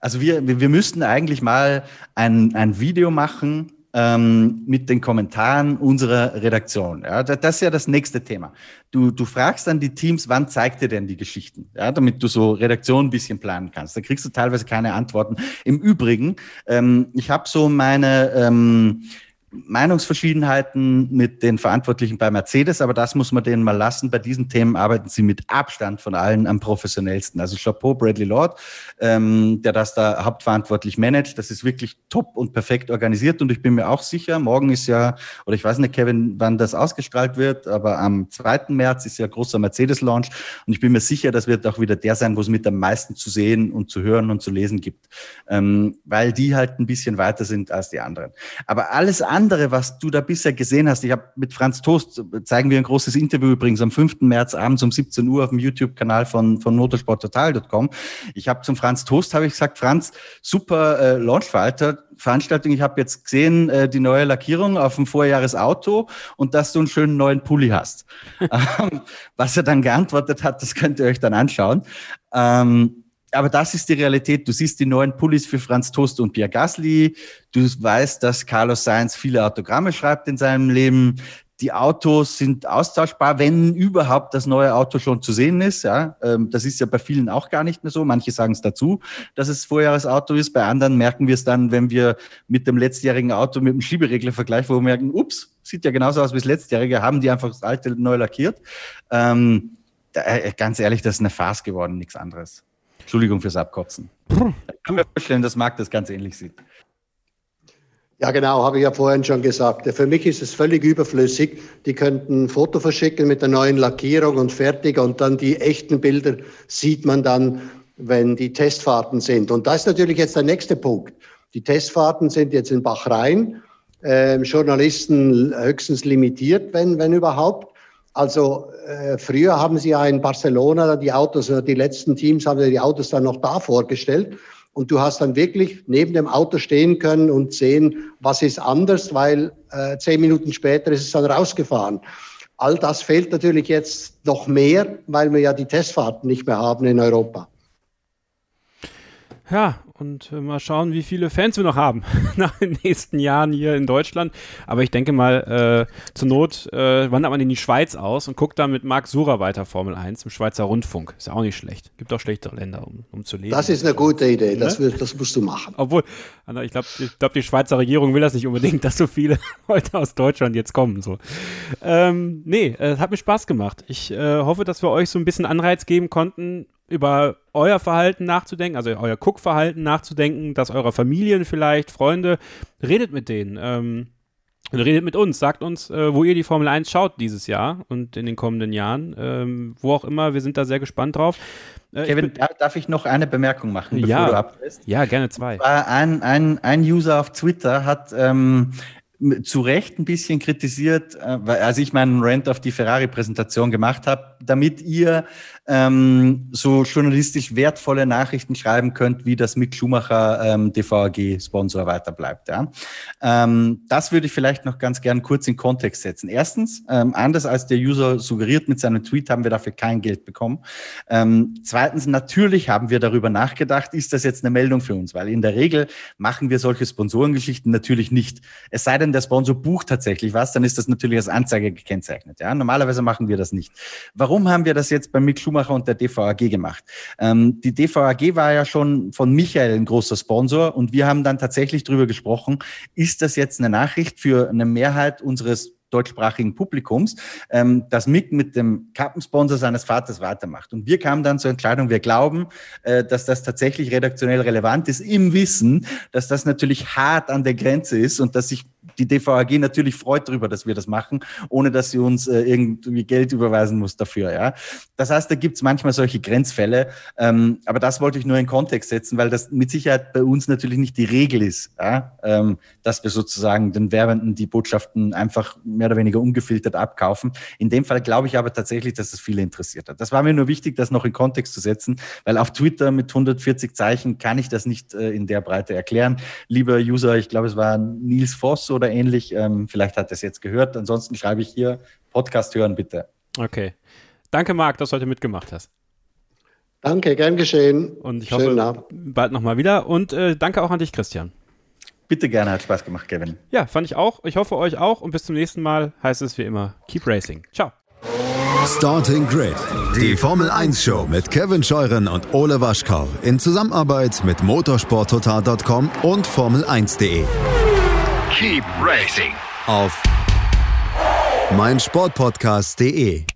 Also wir, wir müssten eigentlich mal ein, ein Video machen, ähm, mit den Kommentaren unserer Redaktion. Ja, das ist ja das nächste Thema. Du, du fragst dann die Teams, wann zeigt ihr denn die Geschichten? Ja, damit du so Redaktion ein bisschen planen kannst. Da kriegst du teilweise keine Antworten. Im Übrigen, ähm, ich habe so meine ähm, Meinungsverschiedenheiten mit den Verantwortlichen bei Mercedes, aber das muss man denen mal lassen. Bei diesen Themen arbeiten sie mit Abstand von allen am professionellsten. Also Chapeau Bradley Lord, ähm, der das da hauptverantwortlich managt. Das ist wirklich top und perfekt organisiert und ich bin mir auch sicher, morgen ist ja, oder ich weiß nicht, Kevin, wann das ausgestrahlt wird, aber am 2. März ist ja großer Mercedes-Launch und ich bin mir sicher, das wird auch wieder der sein, wo es mit am meisten zu sehen und zu hören und zu lesen gibt, ähm, weil die halt ein bisschen weiter sind als die anderen. Aber alles andere andere, was du da bisher gesehen hast, ich habe mit Franz Toast, zeigen wir ein großes Interview übrigens am 5. März abends um 17 Uhr auf dem YouTube-Kanal von, von motorsporttotal.com. Ich habe zum Franz Toast, habe ich gesagt, Franz, super äh, Launchveranstaltung. Ich habe jetzt gesehen, äh, die neue Lackierung auf dem Vorjahresauto und dass du einen schönen neuen Pulli hast. Ähm, was er dann geantwortet hat, das könnt ihr euch dann anschauen. Ähm, aber das ist die Realität. Du siehst die neuen Pullis für Franz Toast und Pierre Gasly. Du weißt, dass Carlos Sainz viele Autogramme schreibt in seinem Leben. Die Autos sind austauschbar, wenn überhaupt das neue Auto schon zu sehen ist. Ja, ähm, das ist ja bei vielen auch gar nicht mehr so. Manche sagen es dazu, dass es Vorjahresauto ist. Bei anderen merken wir es dann, wenn wir mit dem letztjährigen Auto mit dem Schieberegler vergleichen, wo wir merken, ups, sieht ja genauso aus wie das letztjährige, haben die einfach das alte neu lackiert. Ähm, äh, ganz ehrlich, das ist eine Farce geworden, nichts anderes. Entschuldigung fürs Abkotzen. Ich kann mir vorstellen, dass Marc das ganz ähnlich sieht. Ja, genau, habe ich ja vorhin schon gesagt. Für mich ist es völlig überflüssig. Die könnten ein Foto verschicken mit der neuen Lackierung und fertig und dann die echten Bilder sieht man dann, wenn die Testfahrten sind. Und das ist natürlich jetzt der nächste Punkt. Die Testfahrten sind jetzt in Bachrhein. Äh, Journalisten höchstens limitiert, wenn, wenn überhaupt. Also äh, früher haben sie ja in Barcelona die Autos, die letzten Teams haben die Autos dann noch da vorgestellt. Und du hast dann wirklich neben dem Auto stehen können und sehen, was ist anders, weil äh, zehn Minuten später ist es dann rausgefahren. All das fehlt natürlich jetzt noch mehr, weil wir ja die Testfahrten nicht mehr haben in Europa. Ja, und äh, mal schauen, wie viele Fans wir noch haben nach den nächsten Jahren hier in Deutschland. Aber ich denke mal, äh, zur Not äh, wandert man in die Schweiz aus und guckt da mit Marc Sura weiter Formel 1 im Schweizer Rundfunk. Ist ja auch nicht schlecht. Gibt auch schlechtere Länder, um, um zu leben. Das ist eine gute Idee. Das, ne? das musst du machen. Obwohl, ich glaube, ich glaub, die Schweizer Regierung will das nicht unbedingt, dass so viele Leute aus Deutschland jetzt kommen. So. Ähm, nee, es hat mir Spaß gemacht. Ich äh, hoffe, dass wir euch so ein bisschen Anreiz geben konnten, über euer Verhalten nachzudenken, also euer Cook-Verhalten nachzudenken, das eurer Familien vielleicht, Freunde, redet mit denen. Ähm, redet mit uns, sagt uns, äh, wo ihr die Formel 1 schaut dieses Jahr und in den kommenden Jahren. Ähm, wo auch immer, wir sind da sehr gespannt drauf. Äh, Kevin, ich darf ich noch eine Bemerkung machen, bevor ja, du ablässt? Ja, gerne zwei. Ein, ein, ein User auf Twitter hat ähm, zu Recht ein bisschen kritisiert, äh, als ich meinen Rant auf die Ferrari-Präsentation gemacht habe, damit ihr ähm, so journalistisch wertvolle Nachrichten schreiben könnt, wie das Mick Schumacher ähm, DVAG-Sponsor weiterbleibt. Ja? Ähm, das würde ich vielleicht noch ganz gern kurz in Kontext setzen. Erstens, ähm, anders als der User suggeriert mit seinem Tweet, haben wir dafür kein Geld bekommen. Ähm, zweitens, natürlich haben wir darüber nachgedacht, ist das jetzt eine Meldung für uns? Weil in der Regel machen wir solche Sponsorengeschichten natürlich nicht. Es sei denn, der Sponsor bucht tatsächlich was, dann ist das natürlich als Anzeige gekennzeichnet. Ja? Normalerweise machen wir das nicht. Warum haben wir das jetzt bei Mick Schumacher Schumacher und der DVAG gemacht. Ähm, die DVAG war ja schon von Michael ein großer Sponsor und wir haben dann tatsächlich darüber gesprochen, ist das jetzt eine Nachricht für eine Mehrheit unseres deutschsprachigen Publikums, ähm, dass Mick mit dem Kappensponsor seines Vaters weitermacht. Und wir kamen dann zur Entscheidung, wir glauben, äh, dass das tatsächlich redaktionell relevant ist, im Wissen, dass das natürlich hart an der Grenze ist und dass sich die DVAG natürlich freut darüber, dass wir das machen, ohne dass sie uns äh, irgendwie Geld überweisen muss dafür. Ja? Das heißt, da gibt es manchmal solche Grenzfälle, ähm, aber das wollte ich nur in Kontext setzen, weil das mit Sicherheit bei uns natürlich nicht die Regel ist, ja? ähm, dass wir sozusagen den Werbenden die Botschaften einfach mehr oder weniger ungefiltert abkaufen. In dem Fall glaube ich aber tatsächlich, dass es viele interessiert hat. Das war mir nur wichtig, das noch in Kontext zu setzen, weil auf Twitter mit 140 Zeichen kann ich das nicht äh, in der Breite erklären. Lieber User, ich glaube, es war Nils Voss oder ähnlich. Ähm, vielleicht hat er es jetzt gehört. Ansonsten schreibe ich hier Podcast hören, bitte. Okay. Danke, Marc, dass du heute mitgemacht hast. Danke, gern geschehen. Und ich Schönen hoffe, Abend. bald nochmal wieder. Und äh, danke auch an dich, Christian. Bitte gerne, hat Spaß gemacht, Kevin. Ja, fand ich auch. Ich hoffe, euch auch. Und bis zum nächsten Mal heißt es wie immer, keep racing. Ciao. Starting Grid, die Formel 1 Show mit Kevin Scheuren und Ole Waschkau in Zusammenarbeit mit motorsporttotal.com und Formel1.de. Keep racing. Auf meinsportpodcast.de.